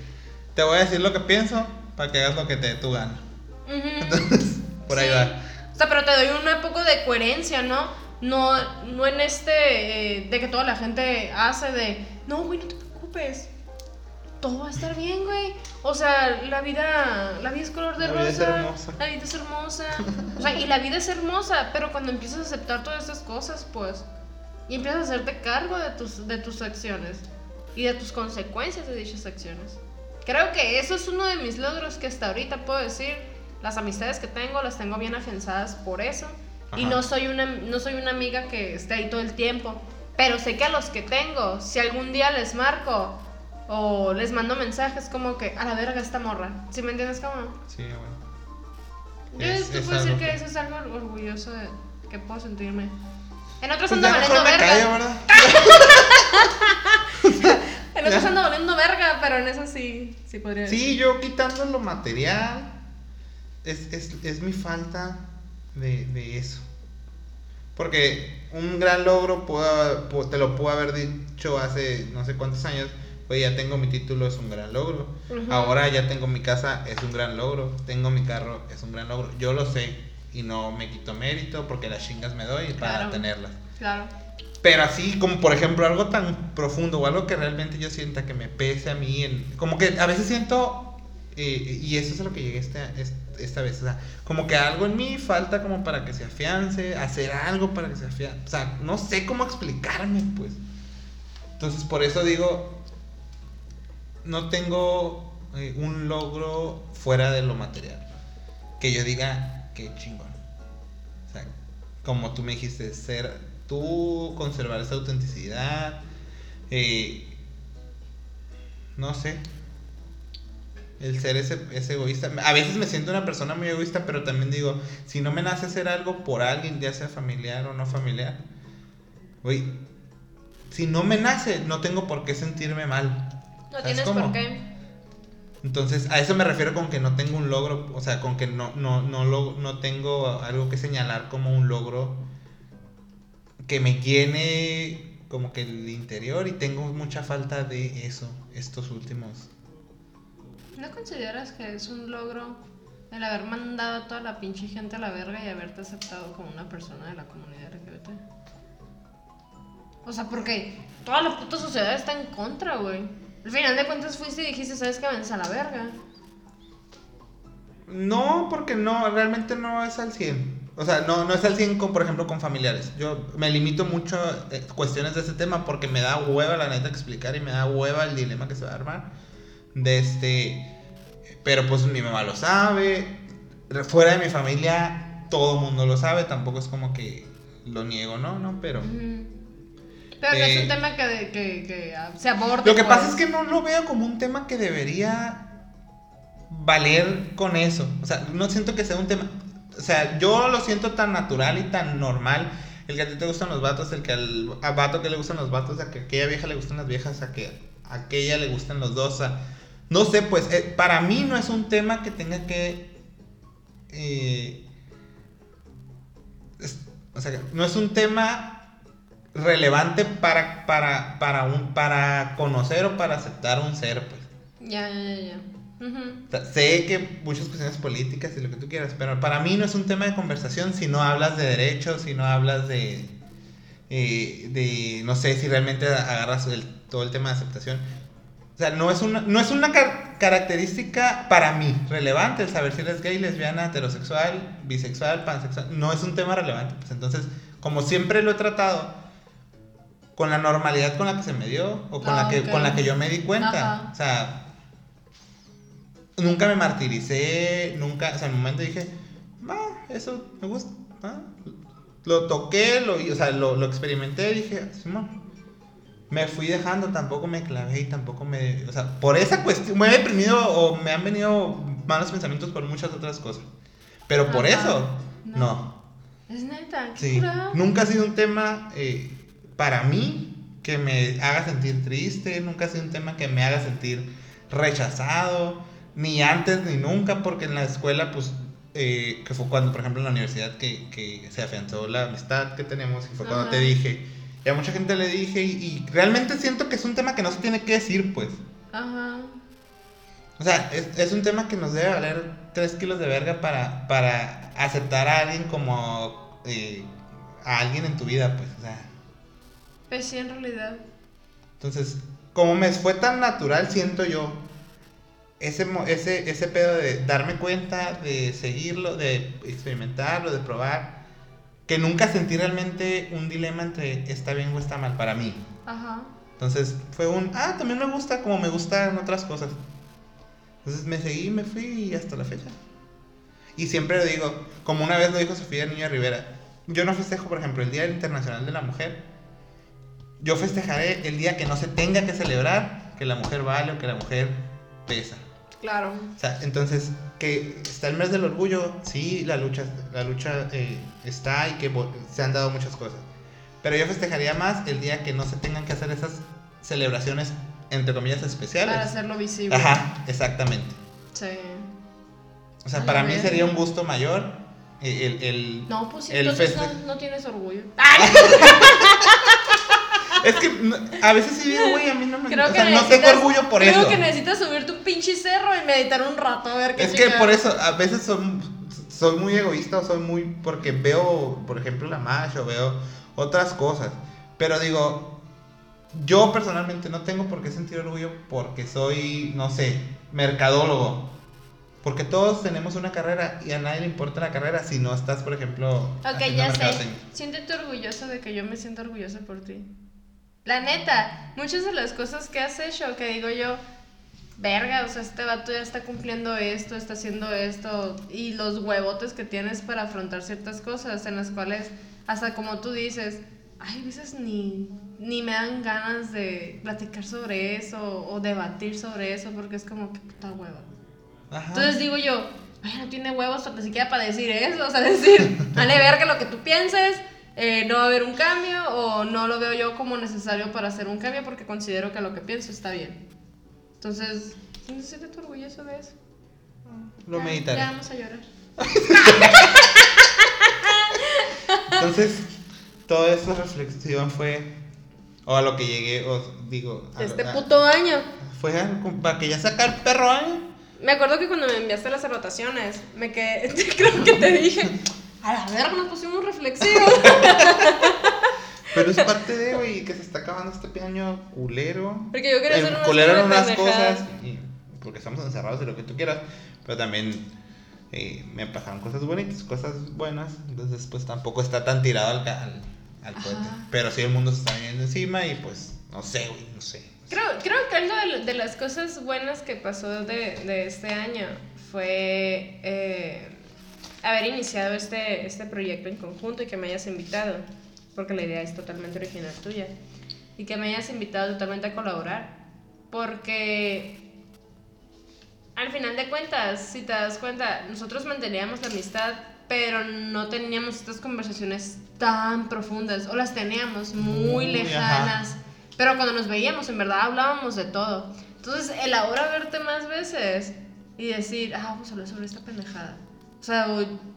Te voy a decir lo que pienso para que hagas lo que te dé tu gana. Ujú. Entonces, <laughs> por ahí Sí. va. O sea, pero te doy un poco de coherencia, ¿no? No, no en este eh, de que toda la gente hace de, no, güey, no te preocupes. Todo va a estar bien, güey. O sea, la vida, la vida es color de La vida es rosa. hermosa. La vida es hermosa. O sea, y la vida es hermosa, pero cuando empiezas a aceptar todas esas cosas, pues, y empiezas a hacerte cargo de tus, de tus acciones y de tus consecuencias de dichas acciones. Creo que eso es uno de mis logros que hasta ahorita puedo decir. Las amistades que tengo las tengo bien afianzadas por eso. Y Ajá. no soy, una, no soy una amiga que esté ahí todo el tiempo. Pero sé que a los que tengo, si algún día les marco o les mando mensajes como que a la verga esta morra. ¿Sí me entiendes cómo? Sí, bueno. Yo Es- te es puedo decir que que- eso es algo orgulloso de que puedo sentirme. En otros Pues ando valiendo verga. callo, ¿verdad? <laughs> En otras ando volviendo verga, pero en eso sí, sí podría Sí, yo quitando lo material, es, es, es mi falta de, de eso. Porque un gran logro puedo- pu- te lo puedo haber dicho hace no sé cuántos años. Pues ya tengo mi título, es un gran logro. Ahora ya tengo mi casa, es un gran logro. Tengo mi carro, es un gran logro. Yo lo sé y no me quito mérito porque las chingas me doy para tenerlas. Claro. Pero así como por ejemplo algo tan profundo o algo que realmente yo sienta que me pese a mí, en, como que a veces siento, eh, y eso es a lo que llegué esta, es- esta vez, o sea, como que algo en mí falta como para que se afiance, hacer algo para que se afiance, o sea, no sé cómo explicarme pues. Entonces por eso digo, no tengo eh, un logro fuera de lo material, que yo diga, qué chingón. O sea, como tú me dijiste, ser tú, conservar esa autenticidad, eh, no sé, el ser ese, egoísta. A veces me siento una persona muy egoísta, pero también digo, si no me nace hacer algo por alguien, ya sea familiar o no familiar, güey, si no me nace, no tengo por qué sentirme mal. No ¿Sabes tienes cómo? por qué. Entonces, a eso me refiero con que no tengo un logro, o sea, con que no, no, no, lo- no tengo algo que señalar como un logro que me llene como que el interior y tengo mucha falta de eso estos últimos. ¿No consideras que es un logro el haber mandado a toda la pinche gente a la verga y haberte aceptado como una persona de la comunidad LGBT? O sea, porque toda la puta sociedad está en contra, güey. Al final de cuentas fuiste y dijiste, ¿sabes qué? Vence a la verga. No, porque no, realmente no es al 100. O sea, no, no es al 100 con, por ejemplo, con familiares. Yo me limito mucho a eh, cuestiones de ese tema porque me da hueva, la neta, explicar y me da hueva el dilema que se va a armar. De este. Pero pues mi mamá lo sabe. Fuera de mi familia, todo el mundo lo sabe. Tampoco es como que lo niego, ¿no? No, pero. Pero no es Eh, un tema que, que, que se aborde. Lo que pasa es que no lo veo como un tema que debería valer con eso. O sea, no siento que sea un tema. O sea, yo lo siento tan natural y tan normal. El que a ti te gustan los vatos, el que al a vato que le gustan los vatos, a que a aquella vieja le gustan las viejas, a que a aquella le gustan los dos. Sea, no sé, pues eh, para mí no es un tema que tenga que. eh, es- o sea, no es un tema relevante para, para, para, un, para conocer o para aceptar un ser, pues. Ya, ya, ya. O sea, sé que muchas cuestiones políticas y lo que tú quieras, pero para mí no es un tema de conversación si no hablas de derechos, si no hablas de, eh, de no sé, si realmente agarras el- todo el tema de aceptación. O sea, no es una, no es una car- característica para mí relevante el saber si eres gay, lesbiana, heterosexual, bisexual, pansexual. No es un tema relevante. Pues entonces, como siempre lo he tratado, con la normalidad con la que se me dio o con, Ah, la, que, ok. con la que yo me di cuenta. Ajá. O sea, nunca me martiricé, nunca, o sea, en un momento dije, ah, eso me gusta, ah". lo toqué, lo, o sea, lo, lo experimenté, dije, Simón. Me fui dejando, tampoco me clavé y tampoco me, o sea, por esa cuestión, me he deprimido o me han venido malos pensamientos por muchas otras cosas. Pero por Ajá. eso, No. no. Es neta, qué Sí, nunca ha sido un tema eh, para mí que me haga sentir triste, nunca ha sido un tema que me haga sentir rechazado, ni antes ni nunca, porque en la escuela, pues, eh, que fue cuando, por ejemplo, en la universidad que, que se afianzó la amistad que tenemos, y fue cuando te dije, y a mucha gente le dije, y, y realmente siento que es un tema que no se tiene que decir, pues. Ajá. O sea, es, es un tema que nos debe valer 3 kilos de verga para, para aceptar a alguien como eh, a alguien en tu vida, pues. O sea, Pues sí, en realidad. entonces, como me fue tan natural, siento yo, ese, ese, ese pedo de darme cuenta, de seguirlo, de experimentarlo, de probar, que nunca sentí realmente un dilema entre está bien o está mal para mí. Ajá. Entonces fue un, ah, también me gusta como me gustan otras cosas. Entonces me seguí, me fui y hasta la fecha. Y siempre lo digo, como una vez lo dijo Sofía Niño Rivera, yo no festejo, por ejemplo, el Día Internacional de la Mujer. Yo festejaré el día que no se tenga que celebrar, que la mujer vale o que la mujer pesa. Claro. O sea, entonces, que está el mes del orgullo, sí, la lucha, la lucha eh, está y que se han dado muchas cosas. Pero yo festejaría más el día que no se tengan que hacer esas celebraciones entre comillas, especiales. Para hacerlo visible. Ajá, exactamente. Sí. O sea, para mí sería un gusto mayor eh, el... el- No, pues el entonces no, no tienes orgullo. <laughs> Es que a veces sí digo, güey, a mí no me... Creo o que sea, no tengo orgullo por creo eso. que necesitas subirte un pinche cerro y meditar un rato a ver qué Es que por eso, a veces son, soy muy egoísta o soy muy. Porque veo, por ejemplo, la MASH o veo otras cosas. Pero digo, yo personalmente no tengo por qué sentir orgullo porque soy, no sé, mercadólogo. Porque todos tenemos una carrera y a nadie le importa la carrera si no estás, por ejemplo. Ok, ya sé. Siéntete orgulloso de que yo me siento orgullosa por ti. La neta, muchas de las cosas que has hecho, que digo yo, verga, o sea, este vato ya está cumpliendo esto, está haciendo esto, y los huevotes que tienes para afrontar ciertas cosas en las cuales, hasta como tú dices, ay, a veces ni, ni me dan ganas de platicar sobre eso o debatir sobre eso, porque es como que puta hueva. Ajá. Entonces digo yo, ay, no tiene huevos ni siquiera para decir eso, o sea, <laughs> decir, dale verga lo que tú pienses, eh, no va a haber un cambio o no lo veo yo como necesario para hacer un cambio porque considero que lo que pienso está bien. Entonces, ¿no sientes orgulloso de eso? Lo Ya- meditaré. Ya vamos a llorar. Entonces, toda esa reflexión fue. O a lo que llegué, o digo. a lo- Este a- puto año. Fue a- para que ya saca el perro año. Me acuerdo que cuando me enviaste las anotaciones, me quedé, <laughs> creo que te dije, a la verga nos pusimos reflexivos. <laughs> Pero es parte de, güey, que se está acabando este año culero. Porque yo quería hacer unas pendejadas. cosas, y- porque estamos encerrados y lo que tú quieras, pero también eh, me pasaron cosas bonitas, cosas buenas, entonces pues tampoco está tan tirado al, ca- al, al cohete. Pero sí el mundo se está viniendo encima y pues, no sé, güey, no sé. Creo, creo que algo de, de las cosas buenas que pasó de, de este año fue eh, haber iniciado este, este proyecto en conjunto y que me hayas invitado, porque la idea es totalmente original tuya, y que me hayas invitado totalmente a colaborar, porque al final de cuentas, si te das cuenta, nosotros manteníamos la amistad, pero no teníamos estas conversaciones tan profundas, o las teníamos muy Muy, lejanas, pero cuando nos veíamos, en verdad hablábamos de todo. Entonces, el ahora verte más veces y decir, ah, vamos a hablar sobre esta pendejada. O sea,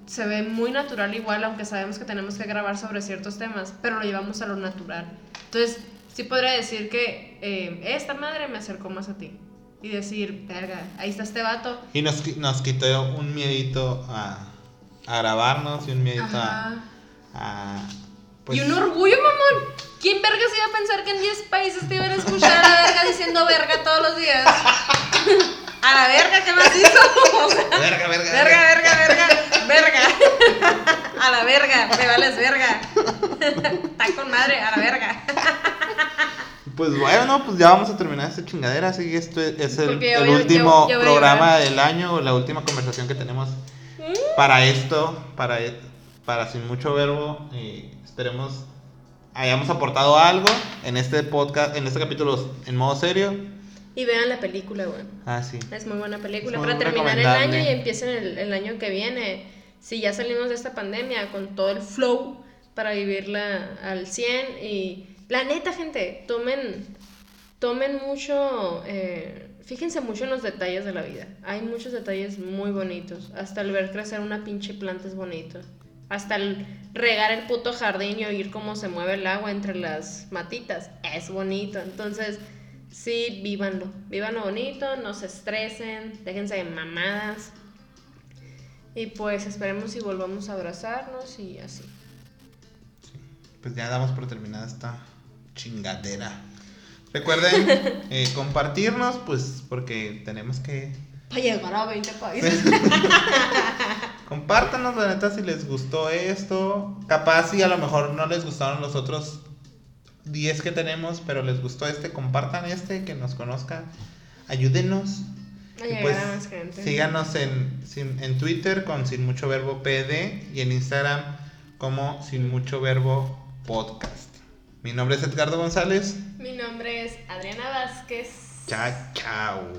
se ve muy natural igual, aunque sabemos que tenemos que grabar sobre ciertos temas, pero lo llevamos a lo natural. Entonces, sí podría decir que eh, esta madre me acercó más a ti. Y decir, verga, ahí está este vato. Y nos, nos quitó un miedito a, a grabarnos y un miedito a, Ajá. a, pues, y un orgullo, mamón. ¿Quién verga se iba a pensar que en 10 países te iban a escuchar a verga diciendo verga todos los días? <laughs> A la verga, ¿qué más hizo? Verga, verga, Verga, verga, verga, verga. A la verga, me vales verga. Está con madre, a la verga. Pues bueno, pues ya vamos a terminar esta chingadera. Así que esto es el, el último a programa del año, la última conversación que tenemos para esto, para, para Sin Mucho Verbo. Y esperemos hayamos aportado algo en este podcast, en este capítulo en modo serio. Y vean la película, güey. Ah, sí. Es muy buena película. Muy Para terminar el año y empiecen el, el año que viene. Si ya salimos de esta pandemia con todo el flow para vivirla al 100. Y la neta, gente, tomen, tomen mucho. eh, fíjense mucho en los detalles de la vida. Hay muchos detalles muy bonitos. Hasta el ver crecer una pinche planta es bonito. Hasta el regar el puto jardín y oír cómo se mueve el agua entre las matitas es bonito. Entonces, sí, vívanlo. Vívanlo bonito, no se estresen, déjense de mamadas. Y pues esperemos y volvamos a abrazarnos y así. Pues ya damos por terminada esta chingadera. Recuerden <laughs> eh, compartirnos, pues porque tenemos que Para llegar a 20 países. <laughs> Compártanos, la neta, si les gustó esto. Capaz si a lo mejor no les gustaron los otros 10 que tenemos, pero les gustó este, compartan este, que nos conozcan, ayúdenos. Pues, síganos en, en Twitter con Sin Mucho Verbo PD y en Instagram como Sin Mucho Verbo Podcast. Mi nombre es Edgardo González. Mi nombre es Adriana Vázquez. Chao, chao.